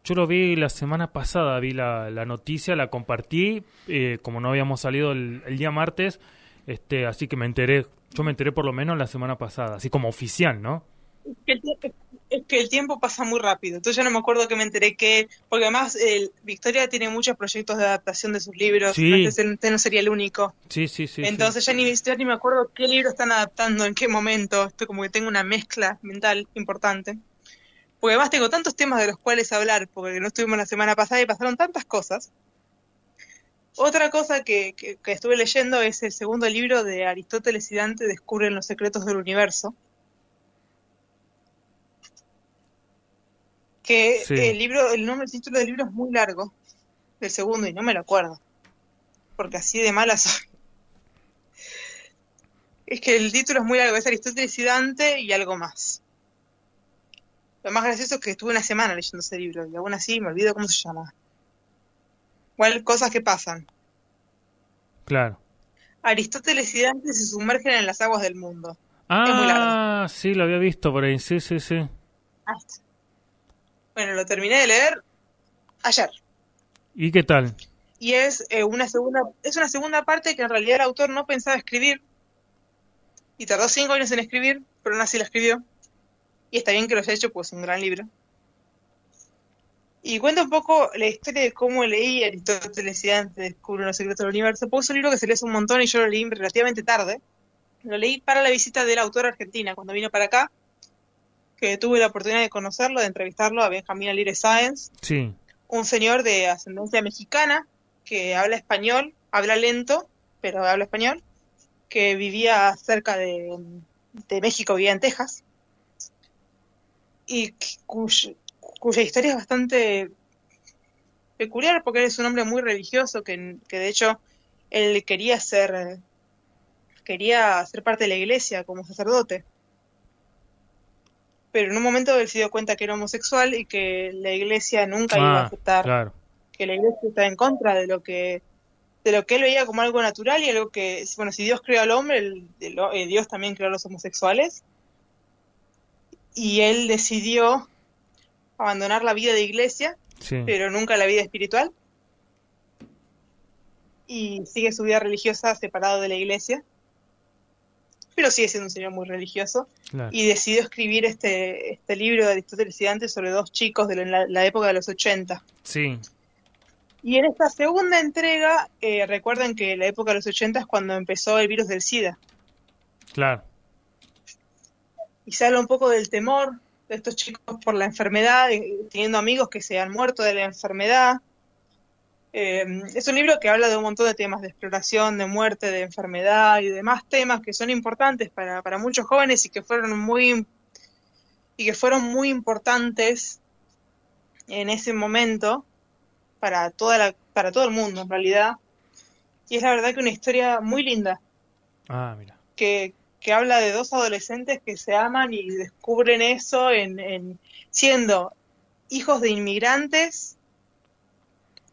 Yo lo vi la semana pasada, vi la, la noticia, la compartí, eh, como no habíamos salido el, el día martes, este, así que me enteré, yo me enteré por lo menos la semana pasada, así como oficial, ¿no? Es que es que el tiempo pasa muy rápido. Entonces ya no me acuerdo que me enteré que. Porque además, el- Victoria tiene muchos proyectos de adaptación de sus libros. Sí. Este, no sería el único. Sí, sí, sí. sí. Entonces ya ni, ya ni me acuerdo qué libro están adaptando, en qué momento. Esto como que tengo una mezcla mental importante. Porque además tengo tantos temas de los cuales hablar, porque no estuvimos la semana pasada y pasaron tantas cosas. Otra cosa que, que- que estuve leyendo es el segundo libro de Aristóteles y Dante, Descubren los secretos del universo. Que Sí. el libro, el nombre, el título del libro es muy largo, del segundo, y no me lo acuerdo. Porque así de mala soy. Es que el título es muy largo, es Aristóteles y Dante y algo más. Lo más gracioso es que estuve una semana leyendo ese libro y aún así me olvido cómo se llama. Igual cosas que pasan. Claro. Aristóteles y Dante se sumergen en las aguas del mundo. Ah, sí, lo había visto por ahí. Sí, sí, sí. Bueno, lo terminé de leer ayer. ¿Y qué tal? Y es eh, una segunda, es una segunda parte que en realidad el autor no pensaba escribir. Y tardó cinco años en escribir, pero aún así la escribió. Y está bien que lo haya hecho, pues es un gran libro. Y cuenta un poco la historia de cómo leí Aristóteles y Dante descubren los secretos del universo. Pues es un libro que se lee hace un montón y yo lo leí relativamente tarde. Lo leí para la visita del autor a Argentina, cuando vino para acá, que tuve la oportunidad de conocerlo, de entrevistarlo a Benjamín Alire Sáenz, Sí. un señor de ascendencia mexicana que habla español, habla lento, pero habla español, que vivía cerca de, de México, vivía en Texas, y cuyo- cuya historia es bastante peculiar porque él es un hombre muy religioso que, que de hecho él quería ser quería ser parte de la iglesia como sacerdote pero en un momento él se dio cuenta que era homosexual y que la iglesia nunca iba a Ah, aceptar claro. que la iglesia está en contra de lo que de lo que él veía como algo natural y algo que bueno si Dios creó al hombre el- el- eh, Dios también creó a los homosexuales y él decidió abandonar la vida de iglesia Sí. pero nunca la vida espiritual y sigue su vida religiosa separado de la iglesia pero sigue siendo un señor muy religioso claro. y decidió escribir este, este libro de Aristóteles y Dante sobre dos chicos de la, la época de los 80 Sí. y en esta segunda entrega, eh, recuerden que la época de los 80 es cuando empezó el virus del SIDA. Claro. Y se habla un poco del temor de estos chicos por la enfermedad, eh, teniendo amigos que se han muerto de la enfermedad. Eh, es un libro que habla de un montón de temas, de exploración, de muerte, de enfermedad y demás temas que son importantes para, para muchos jóvenes y que fueron muy y que fueron muy importantes en ese momento para toda la, para todo el mundo en realidad. Y es la verdad que una historia muy linda Ah, mira. que, que habla de dos adolescentes que se aman y descubren eso en, en siendo hijos de inmigrantes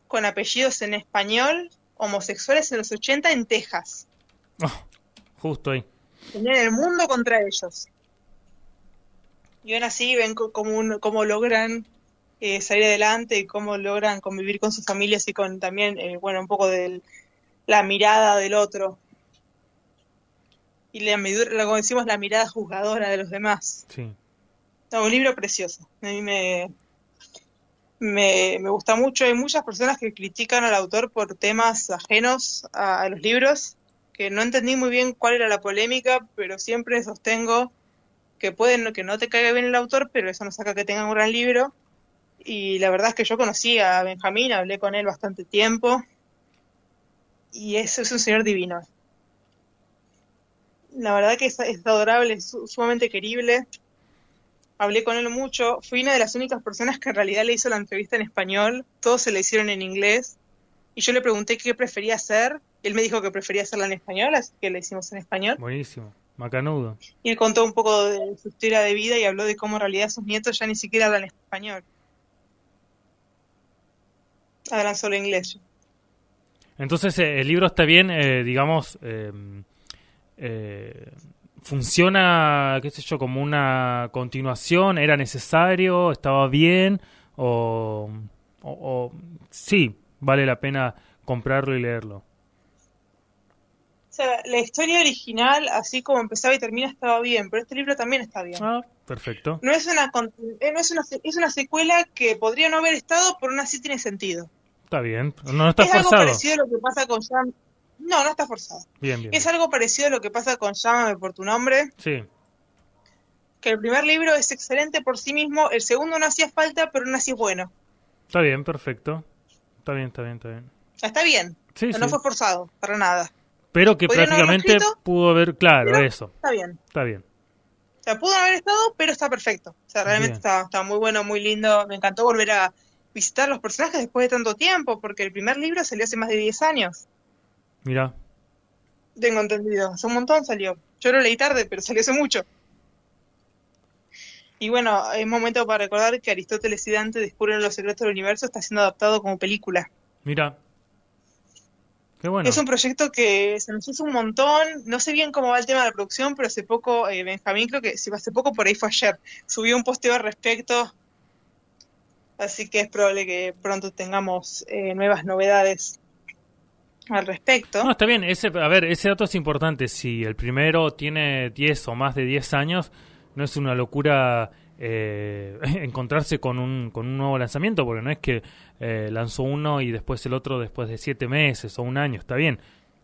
con apellidos en español, homosexuales en los 80 en Texas. Oh, justo ahí. Tenían el mundo contra ellos. Y aún así ven cómo, un- cómo logran eh, salir adelante y cómo logran convivir con sus familias y con también, eh, bueno, un poco de la mirada del otro. Y la, la- como decimos, la mirada juzgadora de los demás. Sí. No, un libro precioso. A mí me, me, me gusta mucho. Hay muchas personas que critican al autor por temas ajenos a, a los libros, que no entendí muy bien cuál era la polémica, pero siempre sostengo que pueden que no te caiga bien el autor, pero eso no saca que tenga un gran libro. Y la verdad es que yo conocí a Benjamín, hablé con él bastante tiempo, y es, es un señor divino. La verdad que es, es adorable, es su- sumamente querible hablé con él mucho, fui una de las únicas personas que en realidad le hizo la entrevista en español, todos se la hicieron en inglés, y yo le pregunté qué prefería hacer, él me dijo que prefería hacerla en español, así que la hicimos en español, Buenísimo. Macanudo. y él contó un poco de su historia de vida y habló de cómo en realidad sus nietos ya ni siquiera hablan español. Hablan solo inglés. Entonces, eh, el libro está bien, eh, digamos, eh, eh, funciona, qué sé yo, como una continuación, era necesario, estaba bien, o, o, o- sí, vale la pena comprarlo y leerlo. O sea, la historia original, así como empezaba y termina, estaba bien, pero este libro también está bien. Ah, perfecto. No es una, eh, no es una, es una secuela que podría no haber estado, pero aún así tiene sentido. Está bien, no está es algo forzado. parecido a lo que pasa con Llam- No, no está forzado. Bien, bien. Es algo parecido a lo que pasa con Llámame por tu nombre, Sí, que el primer libro es excelente por sí mismo, el segundo no hacía falta, pero no así es bueno. está bien, perfecto. Está bien, está bien, está bien. Está bien, Sí, no, no fue forzado, para nada. Pero que ¿Podrían haberlo prácticamente escrito? pudo haber, claro, eso, Está bien. está bien. O sea, pudo haber estado, pero está perfecto. O sea, realmente está, está muy bueno, muy lindo. Me encantó volver a visitar los personajes después de tanto tiempo, porque el primer libro salió hace más de 10 años. Mira, Tengo entendido. Hace un montón salió. Yo lo leí tarde, pero salió hace mucho. Y bueno, es momento para recordar que Aristóteles y Dante descubren los secretos del universo. Está siendo adaptado como película. mira. Qué bueno. Es un proyecto que se nos hizo un montón. No sé bien cómo va el tema de la producción, pero hace poco, eh, Benjamín, creo que si hace poco por ahí fue ayer, subió un posteo al respecto. Así que es probable que pronto tengamos eh, nuevas novedades al respecto. No, está bien. Ese, a ver, ese dato es importante. Si el primero tiene 10 o más de 10 años, no es una locura eh, encontrarse con un, con un nuevo lanzamiento, porque no es que eh, lanzó uno y después el otro después de siete meses o un año, está bien.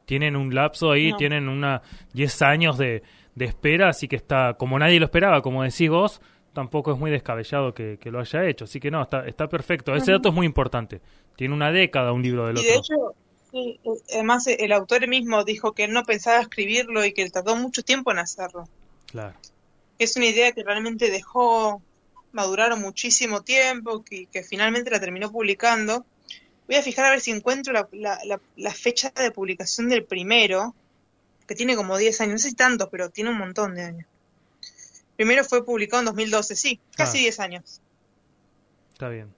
Tienen un lapso ahí, No. tienen una 10 años de, de espera, así que está, como nadie lo esperaba, como decís vos, tampoco es muy descabellado que, que lo haya hecho, así que no, está, está perfecto. Ese dato es muy importante. Tiene una década un libro del Y otro. de hecho, sí, además eh, el autor mismo dijo que él no pensaba escribirlo y que tardó mucho tiempo en hacerlo. Claro. Es una idea que realmente dejó madurar muchísimo tiempo, que, que finalmente la terminó publicando. Voy a fijar a ver si encuentro la, la- la- la fecha de publicación del primero, que tiene como 10 años, no sé si tantos, pero tiene un montón de años. Primero fue publicado en 2012, sí, casi Ah. 10 años. Está bien.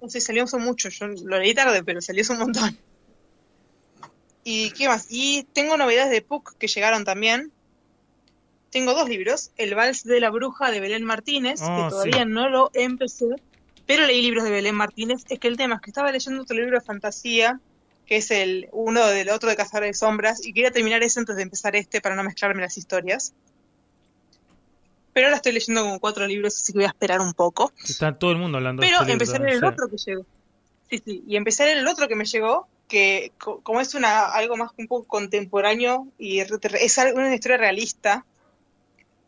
No sé, salió hace mucho, yo lo leí tarde, pero salió hace un montón. ¿Y qué más? Y tengo novedades de Puck que llegaron también. Tengo dos libros, El Vals de la Bruja de Belén Martínez, Ah, que todavía sí. no lo empecé, pero leí libros de Belén Martínez. Es que el tema es que estaba leyendo otro libro de fantasía, que es el uno del otro de Cazadores de Sombras, y quería terminar ese antes de empezar este para no mezclarme las historias. Pero ahora estoy leyendo como cuatro libros, así que voy a esperar un poco. Está todo el mundo hablando Pero de este empecé a libro, leer el sí. otro que llegó. Sí, sí, y empecé a leer el otro que me llegó, que co- como es una algo más un poco contemporáneo y es una historia realista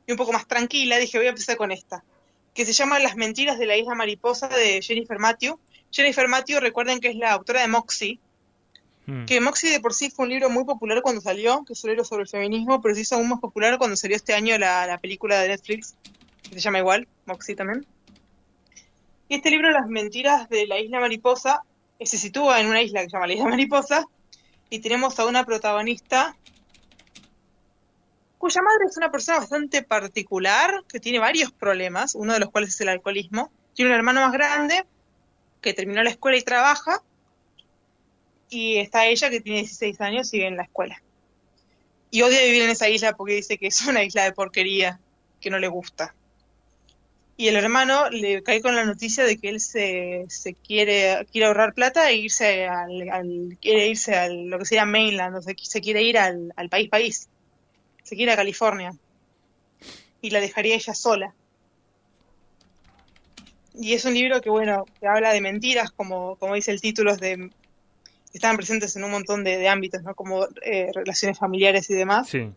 y un poco más tranquila, dije voy a empezar con esta, que se llama Las mentiras de la isla mariposa de Jennifer Matthew. Jennifer Matthew, recuerden que es la autora de Moxie, Mm. que Moxie de por sí fue un libro muy popular cuando salió, que es un libro sobre el feminismo, pero se hizo aún más popular cuando salió este año la, la película de Netflix, que se llama igual, Moxie también. Y este libro, Las mentiras de la isla mariposa, se sitúa en una isla que se llama la isla mariposa, y tenemos a una protagonista cuya madre es una persona bastante particular, que tiene varios problemas, uno de los cuales es el alcoholismo. Tiene un hermano más grande, que terminó la escuela y trabaja, y está ella que tiene 16 años y sigue en la escuela. Y odia vivir en esa isla porque dice que es una isla de porquería, que no le gusta. Y el hermano le cae con la noticia de que él se, se quiere, quiere ahorrar plata e irse al, al- quiere irse a lo que sería mainland, o se quiere ir al, al país país. Se quiere ir a California. Y la dejaría ella sola. Y es un libro que, bueno, que habla de mentiras, como, como dice el título, es de estaban presentes en un montón de, de ámbitos, ¿no? Como eh, relaciones familiares y demás. Sí.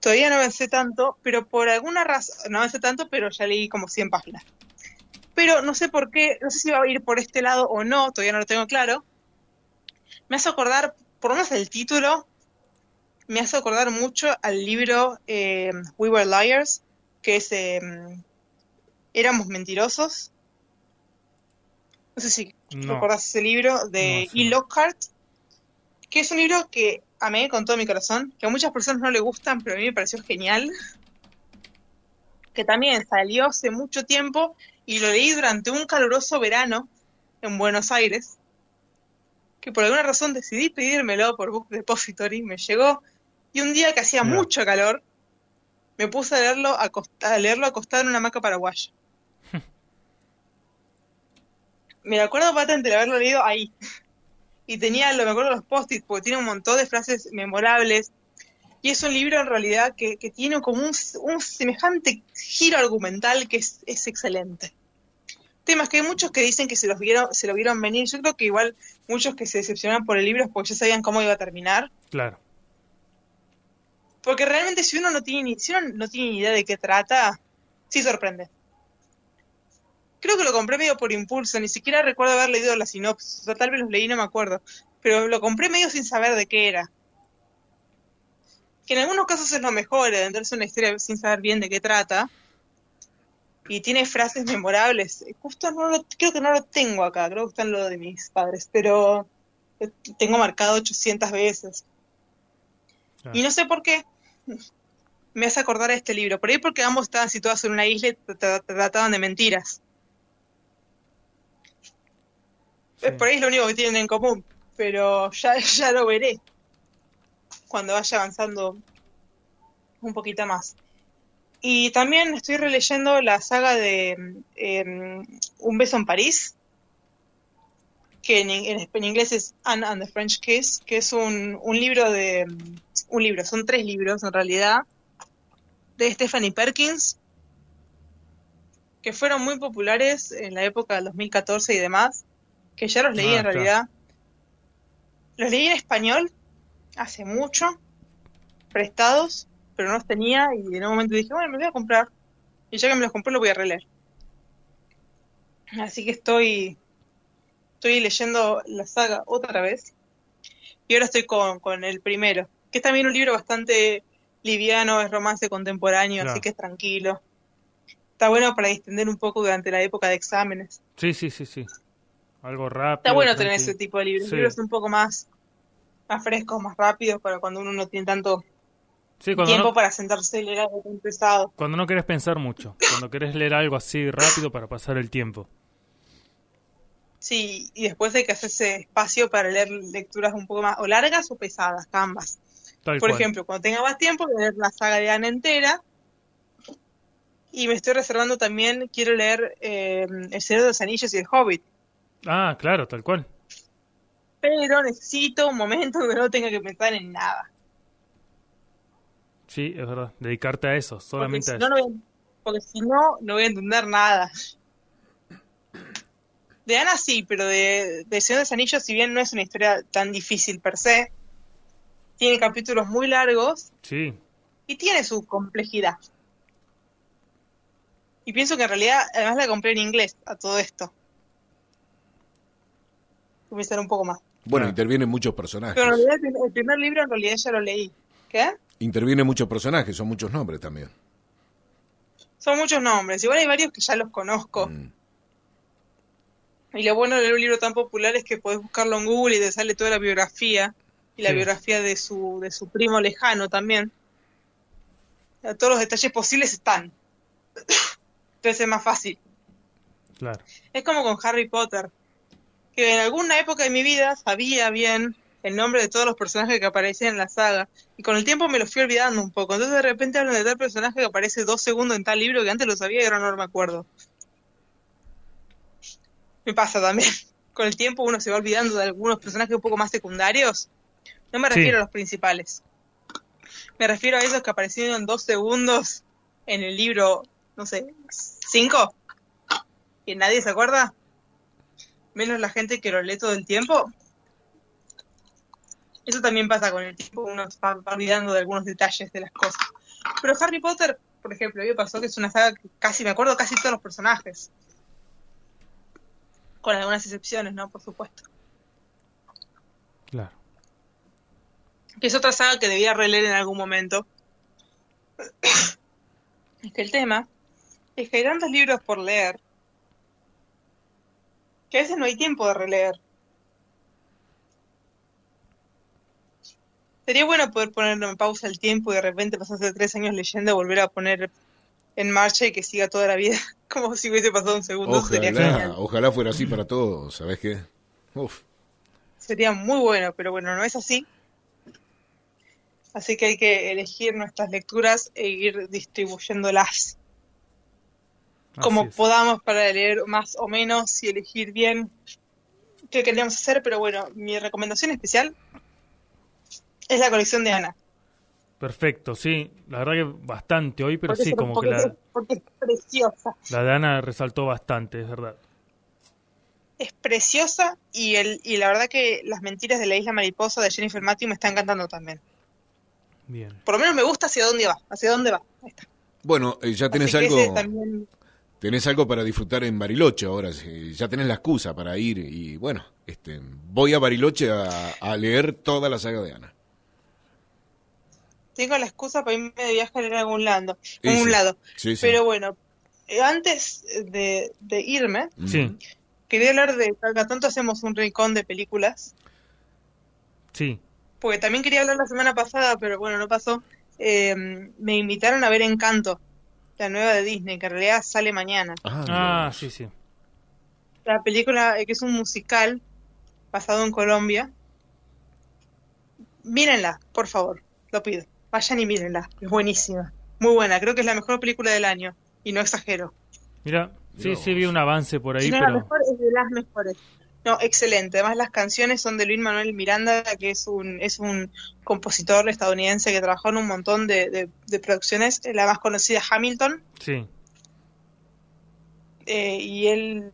Todavía no avancé tanto, pero por alguna razón, no avancé tanto, pero ya leí como 100 páginas. Pero no sé por qué, no sé si va a ir por este lado o no, todavía no lo tengo claro. Me hace acordar, por lo menos el título, me hace acordar mucho al libro eh, We Were Liars, que es eh, Éramos Mentirosos. No sé si No. recordás ese libro de No, sí, E. Lockhart, que es un libro que amé con todo mi corazón, que a muchas personas no le gustan, pero a mí me pareció genial. Que también salió hace mucho tiempo y lo leí durante un caluroso verano en Buenos Aires. Que por alguna razón decidí pedírmelo por Book Depository, me llegó. Y un día que hacía mucho calor, me puse a leerlo, a leerlo acostado en una hamaca paraguaya. me acuerdo patente de haberlo leído ahí. Y tenía, lo me acuerdo los post-it, porque tiene un montón de frases memorables. Y es un libro en realidad que, que tiene como un, un semejante giro argumental que es, es excelente. Temas que hay muchos que dicen que se los vieron, se lo vieron venir. Yo creo que igual muchos que se decepcionaron por el libro es porque ya sabían cómo iba a terminar. Claro. Porque realmente si uno no tiene ni, si uno no tiene ni idea de qué trata, sí sorprende. Creo que lo compré medio por impulso, ni siquiera recuerdo haber leído la sinopsis, o tal vez los leí, no me acuerdo. Pero lo compré medio sin saber de qué era. Que en algunos casos es lo mejor, adentrarse en una historia sin saber bien de qué trata. Y tiene frases memorables. Justo no lo, creo que no lo tengo acá, creo que está en lo de mis padres, pero eh, tengo marcado 800 veces. Y no sé por qué me hace acordar a este libro. Por ahí porque ambos estaban situados en una isla y tra- tra- trataban de mentiras. Sí. Por ahí es lo único que tienen en común. pero ya, ya lo veré cuando vaya avanzando un poquito más. Y también estoy releyendo la saga de em, Un beso en París, que en, en- en inglés es Anne and the French Kiss, que es un, un libro de... Un libro, son tres libros en realidad, de Stephanie Perkins, que fueron muy populares en la época del 2014 y demás, que ya los leí Ah, en está. realidad. Los leí en español hace mucho, prestados, pero no los tenía y en un momento dije, bueno, me los voy a comprar. Y ya que me los compré, los voy a releer. Así que estoy, estoy leyendo la saga otra vez. Y ahora estoy con, con el primero, que es también un libro bastante liviano, es romance contemporáneo, Claro. así que es tranquilo. Está bueno para distender un poco durante la época de exámenes. Sí, sí, sí, sí. Algo rápido. Está bueno tener ese tipo de libros, Sí. libros un poco más, más frescos, más rápidos, para cuando uno no tiene tanto Sí, tiempo no, para sentarse y leer algo tan pesado. cuando no querés pensar mucho. Cuando querés leer algo así rápido para pasar el tiempo. Sí, y después hay que hacerse espacio para leer lecturas un poco más, o largas o pesadas, ambas. Tal Por cual. ejemplo, cuando tenga más tiempo, leer la saga de Anne entera. Y me estoy reservando también, quiero leer eh, El Señor de los Anillos y El Hobbit. Ah, claro, tal cual. Pero necesito un momento donde no tenga que pensar en nada. Sí, es verdad. Dedicarte a eso, Porque solamente si a eso. no porque si no, no voy a entender nada. De Ana sí, pero de, de Señor de los Anillos, si bien no es una historia tan difícil per se, tiene capítulos muy largos Sí, y tiene su complejidad. Y pienso que en realidad, además la compré en inglés a todo esto. Estar un poco más. Bueno, Claro. intervienen muchos personajes. Pero en realidad el primer- libro en realidad ya lo leí. ¿Qué? Intervienen muchos personajes, son muchos nombres también. Son muchos nombres. Igual hay varios que ya los conozco. Mm. Y lo bueno de leer un libro tan popular es que podés buscarlo en Google y te sale toda la biografía. Y la Sí. biografía de su, de su primo lejano también. Todos los detalles posibles están. Entonces es más fácil. claro. Es como con Harry Potter. Que en alguna época de mi vida sabía bien el nombre de todos los personajes que aparecían en la saga. Y con el tiempo me los fui olvidando un poco. Entonces de repente hablan de tal personaje que aparece dos segundos en tal libro que antes lo sabía y ahora no me acuerdo. Me pasa también. Con el tiempo uno se va olvidando de algunos personajes un poco más secundarios. No me Sí. refiero a los principales. Me refiero a esos que aparecieron dos segundos en el libro, no sé, cinco. Que nadie se acuerda. Menos la gente que lo lee todo el tiempo. Eso también pasa con el tiempo, uno va olvidando de algunos detalles de las cosas. Pero Harry Potter, por ejemplo, a mí me pasó que es una saga que casi me acuerdo casi todos los personajes. Con algunas excepciones, ¿no? Por supuesto. Claro. Que es otra saga que debía releer en algún momento. Es que el tema es que hay tantos libros por leer que a veces no hay tiempo de releer. Sería bueno poder poner en pausa el tiempo y de repente pasarse tres años leyendo, volver a poner en marcha y que siga toda la vida como si hubiese pasado un segundo. Sería Ojalá, genial. ojalá fuera así para todos, ¿sabes qué? Uf. Sería muy bueno, pero bueno, no es así. Así que hay que elegir nuestras lecturas e ir distribuyéndolas como podamos para leer más o menos y elegir bien qué queríamos hacer. Pero bueno, mi recomendación especial es la colección de Ana. Perfecto, sí. La verdad que bastante hoy, pero Porque sí, como que la, es- porque es preciosa. la de Ana resaltó bastante, es verdad. Es preciosa y, el, y la verdad que Las mentiras de la isla mariposa de Jennifer Matthew me está encantando también. Bien. Por lo menos me gusta hacia dónde va. Hacia dónde va. Ahí está. Bueno, eh, ya tenés Así algo, también tenés algo para disfrutar en Bariloche ahora, ya tenés la excusa para ir y bueno, este, voy a Bariloche a, a leer toda la saga de Ana. tengo la excusa para irme de viaje a leer a algún lado. Y algún sí. lado. Sí, sí. Pero bueno, eh, antes de, de irme, Mm. Sí, quería hablar de, cada tanto hacemos un rincón de películas, sí. porque también quería hablar la semana pasada, pero bueno, no pasó. Eh, me invitaron a ver Encanto, la nueva de Disney, que en realidad sale mañana. Ah, Ah, sí, sí. La película, eh, que es un musical basado en Colombia, mírenla, por favor, lo pido. Vayan y mírenla, es buenísima. Muy buena, creo que es la mejor película del año, y no exagero. Mira, sí, sí vi un avance por ahí, Si no pero... la mejor, es de las mejores. No, excelente. Además las canciones son de Luis Manuel Miranda, que es un, es un compositor estadounidense que trabajó en un montón de, de- de producciones. La más conocida Hamilton, Sí, eh, y él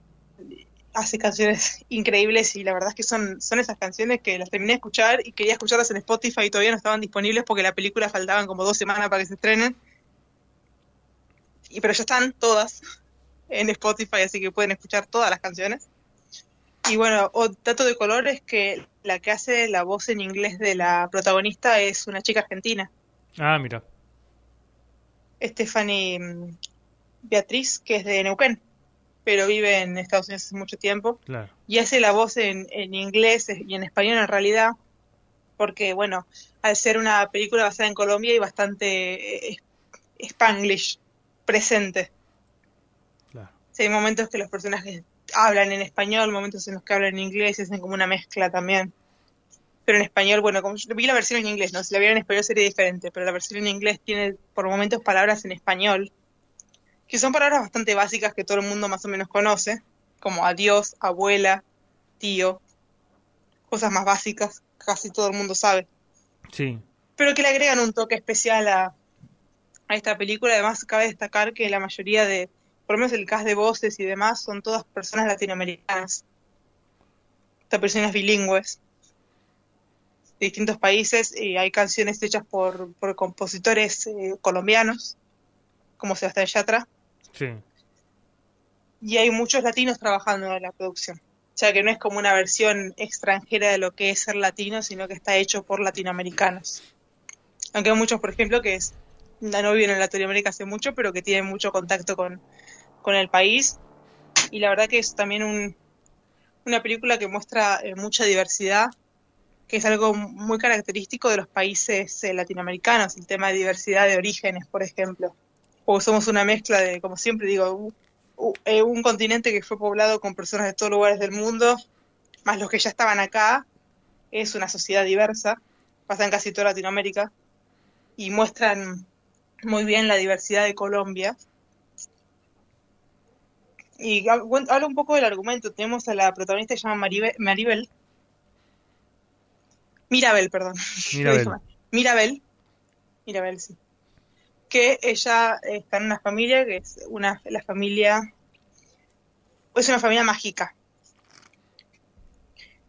hace canciones increíbles y la verdad es que son, son esas canciones que las terminé de escuchar y quería escucharlas en Spotify y todavía no estaban disponibles porque la película faltaban como dos semanas para que se estrenen. Y, pero ya están todas en Spotify, así que pueden escuchar todas las canciones. Y bueno, o dato de color es que la que hace la voz en inglés de la protagonista es una chica argentina, ah, mira, Stephanie mm, Beatriz, que es de Neuquén, pero vive en Estados Unidos hace mucho tiempo. claro. y hace la voz en, en inglés y en español en realidad, porque bueno, al ser una película basada en Colombia hay bastante eh, spanglish presente. Claro. Sí, hay momentos que los personajes hablan en español, momentos en los que hablan en inglés y hacen como una mezcla también. Pero en español, bueno, como yo vi la versión en inglés, ¿no? Si la viera en español sería diferente, pero la versión en inglés tiene por momentos palabras en español, que son palabras bastante básicas que todo el mundo más o menos conoce, como adiós, abuela, tío, cosas más básicas, que casi todo el mundo sabe, Sí, pero que le agregan un toque especial a, a esta película. Además, cabe destacar que la mayoría de, por lo menos el cast de voces y demás, son todas personas latinoamericanas, estas personas bilingües de distintos países y hay canciones hechas por, por compositores eh, colombianos, como Sebastián Yatra, sí, y hay muchos latinos trabajando en la producción. O sea que no es como una versión extranjera de lo que es ser latino, sino que está hecho por latinoamericanos. Aunque hay muchos, por ejemplo, que es, no viven en Latinoamérica hace mucho, pero que tienen mucho contacto con, con el país. Y la verdad que es también un, una película que muestra eh, mucha diversidad, que es algo muy característico de los países eh, latinoamericanos, el tema de diversidad de orígenes, por ejemplo. Porque somos una mezcla de, como siempre digo, u- u- eh, un continente que fue poblado con personas de todos lugares del mundo, más los que ya estaban acá, es una sociedad diversa, pasa en casi toda Latinoamérica, y muestran muy bien la diversidad de Colombia. Y habla un poco del argumento. Tenemos a la protagonista que se llama Maribe- Maribel. Mirabel, perdón. Mirabel. Mirabel. Mirabel, sí. Que ella está en una familia que es una la familia es una familia mágica.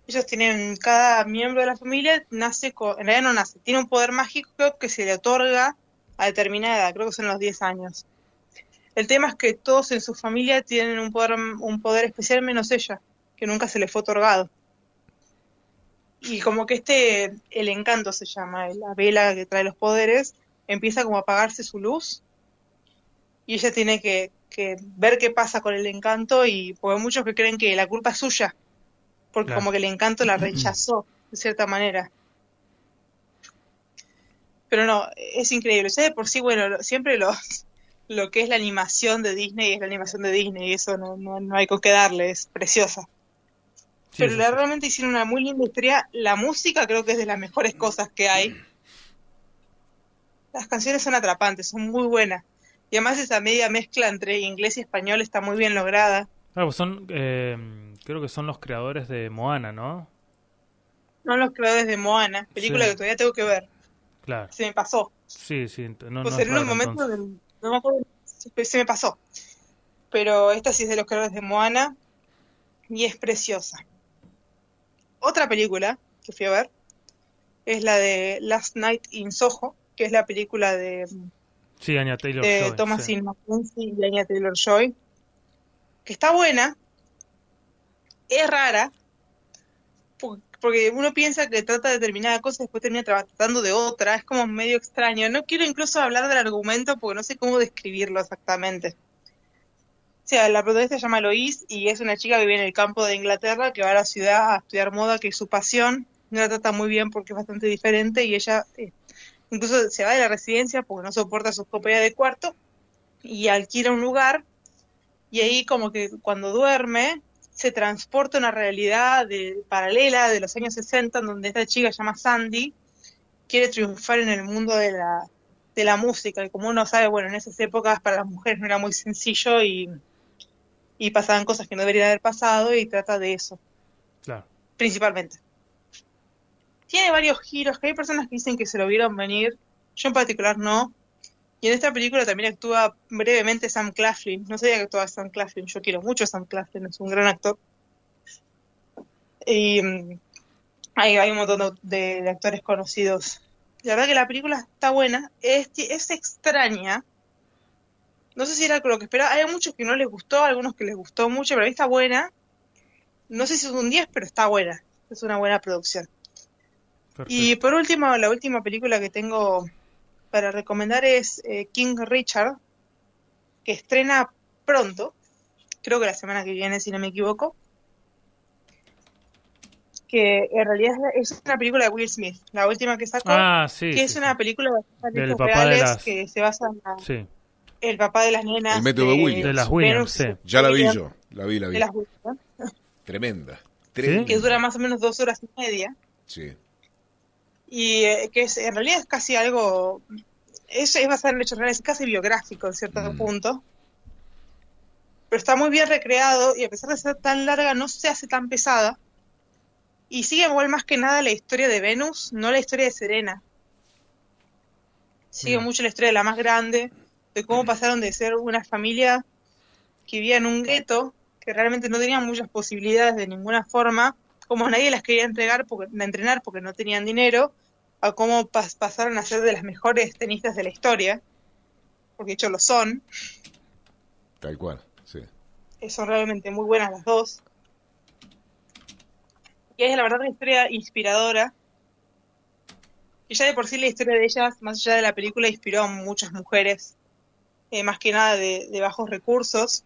Ellos tienen, cada miembro de la familia nace con, en realidad no nace, tiene un poder mágico que se le otorga a determinada edad, creo que son los 10 años. El tema es que todos en su familia tienen un poder, un poder especial menos ella, que nunca se le fue otorgado. Y como que este, el encanto se llama, la vela que trae los poderes, empieza como a apagarse su luz y ella tiene que, que ver qué pasa con el encanto y porque hay muchos que creen que la culpa es suya, porque Claro. como que el encanto la rechazó de cierta manera. Pero no, es increíble. Ya de por sí, bueno, siempre lo, lo que es la animación de Disney es la animación de Disney y eso no, no, no hay con qué darle, es preciosa. Sí, Pero sí, la- sí. realmente hicieron una muy linda historia. La música creo que es de las mejores cosas que hay. Las canciones son atrapantes, son muy buenas. Y además esa media mezcla entre inglés y español está muy bien lograda. Claro, pues son, eh, creo que son los creadores de Moana, ¿no? No los creadores de Moana, película que todavía tengo que ver. Claro. Se me pasó. Sí, sí, no, pues no en momentos entonces. del- no me acuerdo, se- me pasó. Pero esta sí es de los creadores de Moana y es preciosa. Otra película que fui a ver es la de Last Night in Soho, que es la película de, Sí, Anya Taylor de Joy, Thomasin sí. Y Anya Taylor Joy, que está buena, es rara, porque uno piensa que trata de determinada cosa y después termina tra- tratando de otra, es como medio extraño. No quiero incluso hablar del argumento porque no sé cómo describirlo exactamente. O sea, la protagonista se llama Lois y es una chica que vive en el campo de Inglaterra que va a la ciudad a estudiar moda, que es su pasión. No la trata muy bien porque es bastante diferente y ella eh, incluso se va de la residencia porque no soporta sus compañeras de cuarto y alquila un lugar y ahí como que cuando duerme se transporta a una realidad de, paralela de los años 60 en donde esta chica llama Sandy quiere triunfar en el mundo de la, de la música. Y como uno sabe, bueno, en esas épocas para las mujeres no era muy sencillo y, y pasaban cosas que no deberían haber pasado y trata de eso, Claro. principalmente. Tiene varios giros, que hay personas que dicen que se lo vieron venir, yo en particular no. Y en esta película también actúa brevemente Sam Claflin. No sabía que actuaba Sam Claflin, yo quiero mucho a Sam Claflin, es un gran actor. Y mm, hay, hay un montón de, de actores conocidos. La verdad que la película está buena, es, es extraña. No sé si era lo que esperaba. Hay muchos que no les gustó, algunos que les gustó mucho, pero a mí está buena. No sé si es un 10, pero está buena. Es una buena producción. Perfecto. Y por último, la última película que tengo para recomendar es eh, King Richard, que estrena pronto, creo que la semana que viene, si no me equivoco. Que en realidad es una película de Will Smith, la última que sacó, Ah, sí. que sí, es sí. una película de Del hechos de reales las- que se basa en la- Sí. el papá de las nenas. El método Williams. De las Williams, Venus. Ya la vi yo, la vi, la vi. de las Williams, Tremenda. Tremenda. que dura más o menos dos horas y media. Sí. Y eh, que es, en realidad es casi algo, es, es basado en hechos reales, es casi biográfico en cierto Mm. punto, pero está muy bien recreado y a pesar de ser tan larga no se hace tan pesada y sigue igual más que nada la historia de Venus, no la historia de Serena. Sigue Bien. mucho la historia de la más grande, de cómo pasaron de ser una familia que vivía en un gueto, que realmente no tenían muchas posibilidades de ninguna forma, como nadie las quería entregar porque, entrenar porque no tenían dinero, a cómo pas- pasaron a ser de las mejores tenistas de la historia, porque de hecho lo son, Tal cual, sí. eh, son realmente muy buenas las dos. Y es la verdad una historia inspiradora. Y ya de por sí la historia de ellas, más allá de la película, inspiró a muchas mujeres, eh, más que nada de, de bajos recursos,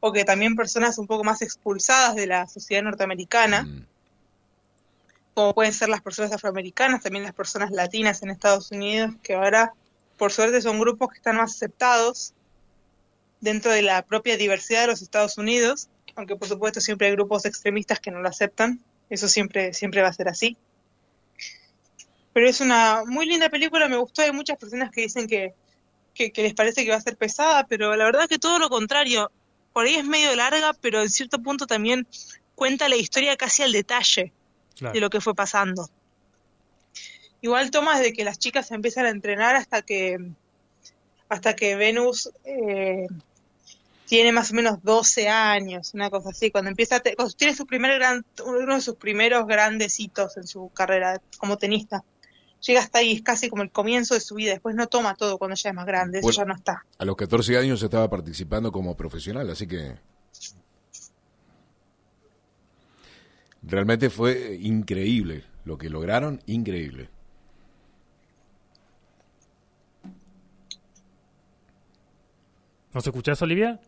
o que también personas un poco más expulsadas de la sociedad norteamericana, Mm. Como pueden ser las personas afroamericanas, también las personas latinas en Estados Unidos, que ahora, por suerte, son grupos que están más aceptados dentro de la propia diversidad de los Estados Unidos, aunque por supuesto siempre hay grupos extremistas que no lo aceptan, eso siempre, siempre va a ser así. Pero es una muy linda película, me gustó, hay muchas personas que dicen que, que, les parece que va a ser pesada, pero la verdad que todo lo contrario, por ahí es medio larga, pero en cierto punto también cuenta la historia casi al detalle Claro. de lo que fue pasando. Igual toma desde que las chicas empiezan a entrenar hasta que hasta que Venus eh, tiene más o menos 12 años, una cosa así, cuando empieza a te- cuando tiene su primer gran uno de sus primeros grandes hitos en su carrera como tenista. Llega hasta ahí, es casi como el comienzo de su vida, después no toma todo cuando ya es más grande, eso ya no está. A los 14 años estaba participando como profesional, así que realmente fue increíble lo que lograron, increíble. ¿Nos escuchás, Olivia?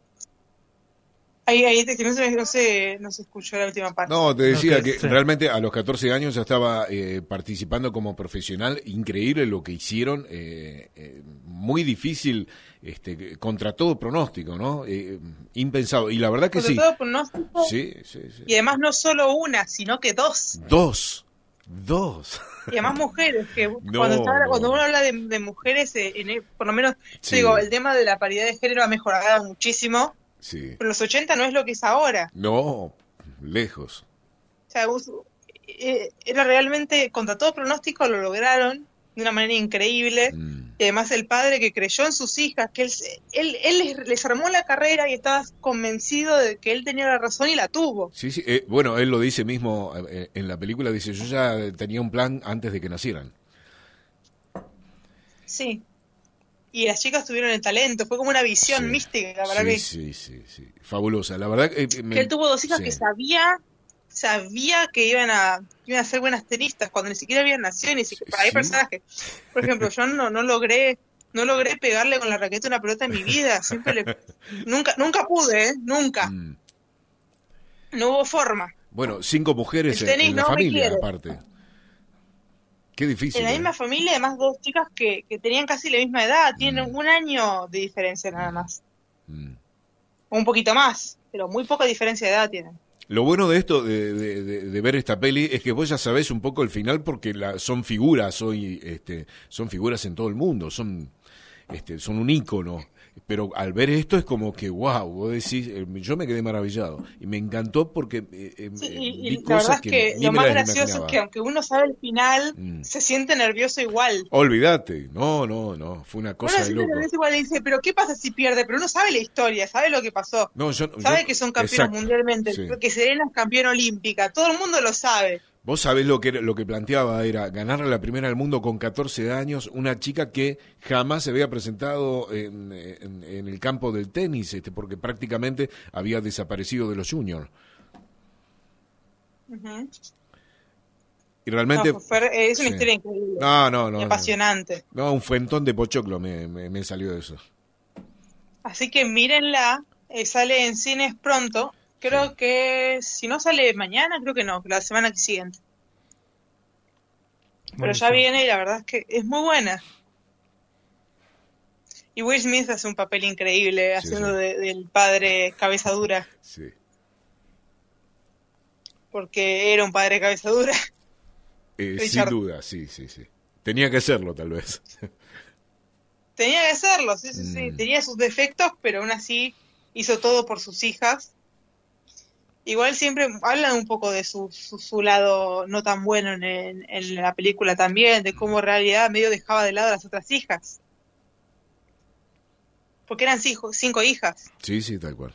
Ahí, ahí que no se, no se, no se escuchó la última parte. No, te decía que sí. realmente a los 14 años ya estaba eh, participando como profesional, increíble lo que hicieron, eh, eh, muy difícil, este, contra todo pronóstico, ¿no? Eh, impensado. Y la verdad que Sobre sí. todo pronóstico, Sí, sí, sí. y además no solo una, sino que dos. Dos, dos. y además mujeres que No, cuando, está- no. cuando uno habla de, de mujeres eh, en el- por lo menos Sí. digo el tema de la paridad de género ha mejorado muchísimo Sí. pero los 80 no es lo que es ahora No, lejos. o sea eh, era realmente contra todo pronóstico lo lograron de una manera increíble Mm. y además el padre que creyó en sus hijas que él él, él les, les armó la carrera y estaba convencido de que él tenía la razón y la tuvo Sí, sí. eh, bueno, él lo dice mismo eh, en la película, dice, yo ya tenía un plan antes de que nacieran. sí y las chicas tuvieron el talento fue como una visión Sí. mística para sí, mí sí, sí, sí. Fabulosa. La verdad que... eh, me- que él tuvo dos hijas sí. que sabía sabía que iban a iban a ser buenas tenistas cuando ni siquiera habían nacido ni siquiera hay personas que por ejemplo yo no no logré no logré pegarle con la raqueta una pelota en mi vida siempre le nunca nunca pude ¿eh? nunca Mm. no hubo forma Bueno, cinco mujeres El en, tenis en la no familia, aparte. Qué difícil. en la ¿eh? misma familia además dos chicas que, que tenían casi la misma edad tienen Mm. un año de diferencia nada más Mm. un poquito más pero muy poca diferencia de edad tienen Lo bueno de esto, de, de- de- de ver esta peli, es que vos ya sabés un poco el final porque la, son figuras hoy, este, son figuras en todo el mundo, son, este, son un ícono. Pero al ver esto es como que, wow, vos decís, eh, yo me quedé maravillado. Y me encantó porque eh, eh, Sí, eh, y, y vi la cosas verdad es que lo más gracioso imaginaba. es que aunque uno sabe el final, Mm. se siente nervioso igual. Olvídate, no, no, no, fue una Uno cosa se de siente nervioso igual y dice, pero ¿qué pasa si pierde? Pero uno sabe la historia, sabe lo que pasó. No, yo- Sabe yo- que son campeones exacto, mundialmente, sí. que Serena es campeona olímpica, todo el mundo lo sabe. Vos sabés lo que, lo que planteaba era ganarle la primera del mundo con 14 años, una chica que jamás se había presentado en, en- en el campo del tenis, este, porque prácticamente había desaparecido de los juniors. Y realmente... No, fue- es una sí. historia increíble, No, no, no. y apasionante. No, un fuentón de pochoclo me, me, me salió de eso. Así que mírenla, eh, sale en cines pronto. Creo que si no sale mañana, creo que no, la semana que siguiente. Pero ya viene y la verdad es que es muy buena. Y Will Smith hace un papel increíble Sí, haciendo sí. de- del padre cabeza dura, Sí. porque era un padre cabeza dura. Eh, sin duda, sí, sí, sí. Tenía que serlo, tal vez. Tenía que hacerlo, sí, sí, sí. Mm. Tenía sus defectos, pero aún así hizo todo por sus hijas. Igual siempre hablan un poco de su, su, su lado no tan bueno en, en- en la película también, de cómo en realidad medio dejaba de lado a las otras hijas. Porque eran cinco, cinco hijas. Sí, sí, tal cual.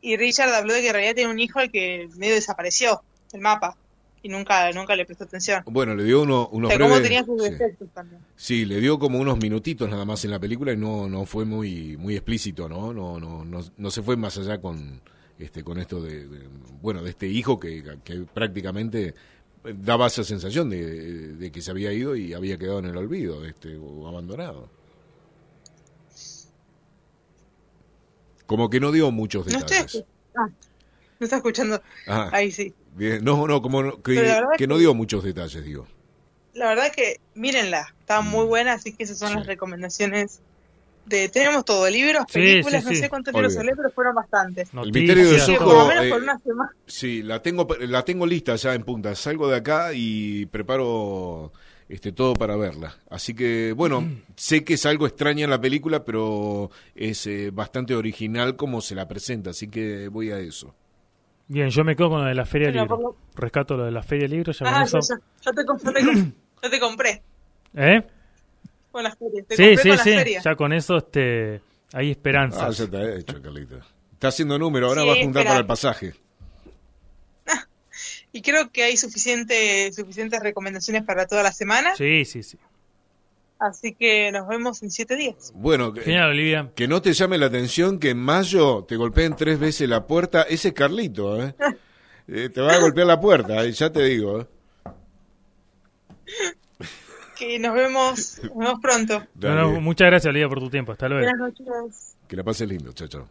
Y Richard habló de que en realidad tiene un hijo al que medio desapareció del mapa y nunca, nunca le prestó atención. Bueno, le dio uno- O unos sea, cómo breves- tenía sus sí. defectos también. Sí, le dio como unos minutitos nada más en la película y no, no fue muy, muy explícito, ¿no? No, no, no, no se fue más allá con, este, con esto de, de- bueno, de este hijo que, que prácticamente daba esa sensación de, de que se había ido y había quedado en el olvido, este, o abandonado. Como que no dio muchos No estoy detalles. ah, no está escuchando. Ah, Ahí sí. bien. No, no, como que, no dio muchos detalles, digo. La verdad que mírenla, está muy buena, así que esas son Mm. Sí. las recomendaciones. De, tenemos todo, libros, Sí, películas, sí, no sé cuántos libros solé, pero fueron bastantes. Noticias, misterio Zuko, por lo menos eh, por una semana. Sí, la tengo, la tengo lista ya en punta. Salgo de acá y preparo este todo para verla. Así que, bueno, sé que es algo extraña en la película, pero es eh, bastante original como se la presenta, así que voy a eso. Bien, yo me quedo con lo de la Feria del Libro. Rescato lo de la Feria del Libro. Ya Ah, ya, ya, ya te, comp- ya te comp- ya te compré ¿Eh? Con las ferias. Te Sí, sí, con las sí. ferias. Ya con eso este, hay Ah, esperanzas. ya está hecho, Carlita. Está haciendo número, ahora Sí, va a juntar espera. para el pasaje. Y creo que hay suficiente, suficientes recomendaciones para toda la semana. Sí, sí, sí. Así que nos vemos en siete días. Bueno, que, Genial, Olivia. que no te llame la atención que en mayo te golpeen tres veces la puerta. Ese es Carlito, ¿eh? Eh, te va a golpear la puerta, ya te digo. ¿eh? Que nos vemos, nos vemos pronto. No, no, Dale, muchas gracias, Olivia, por tu tiempo. Hasta luego. Buenas noches. que la pases lindo, chao, chao.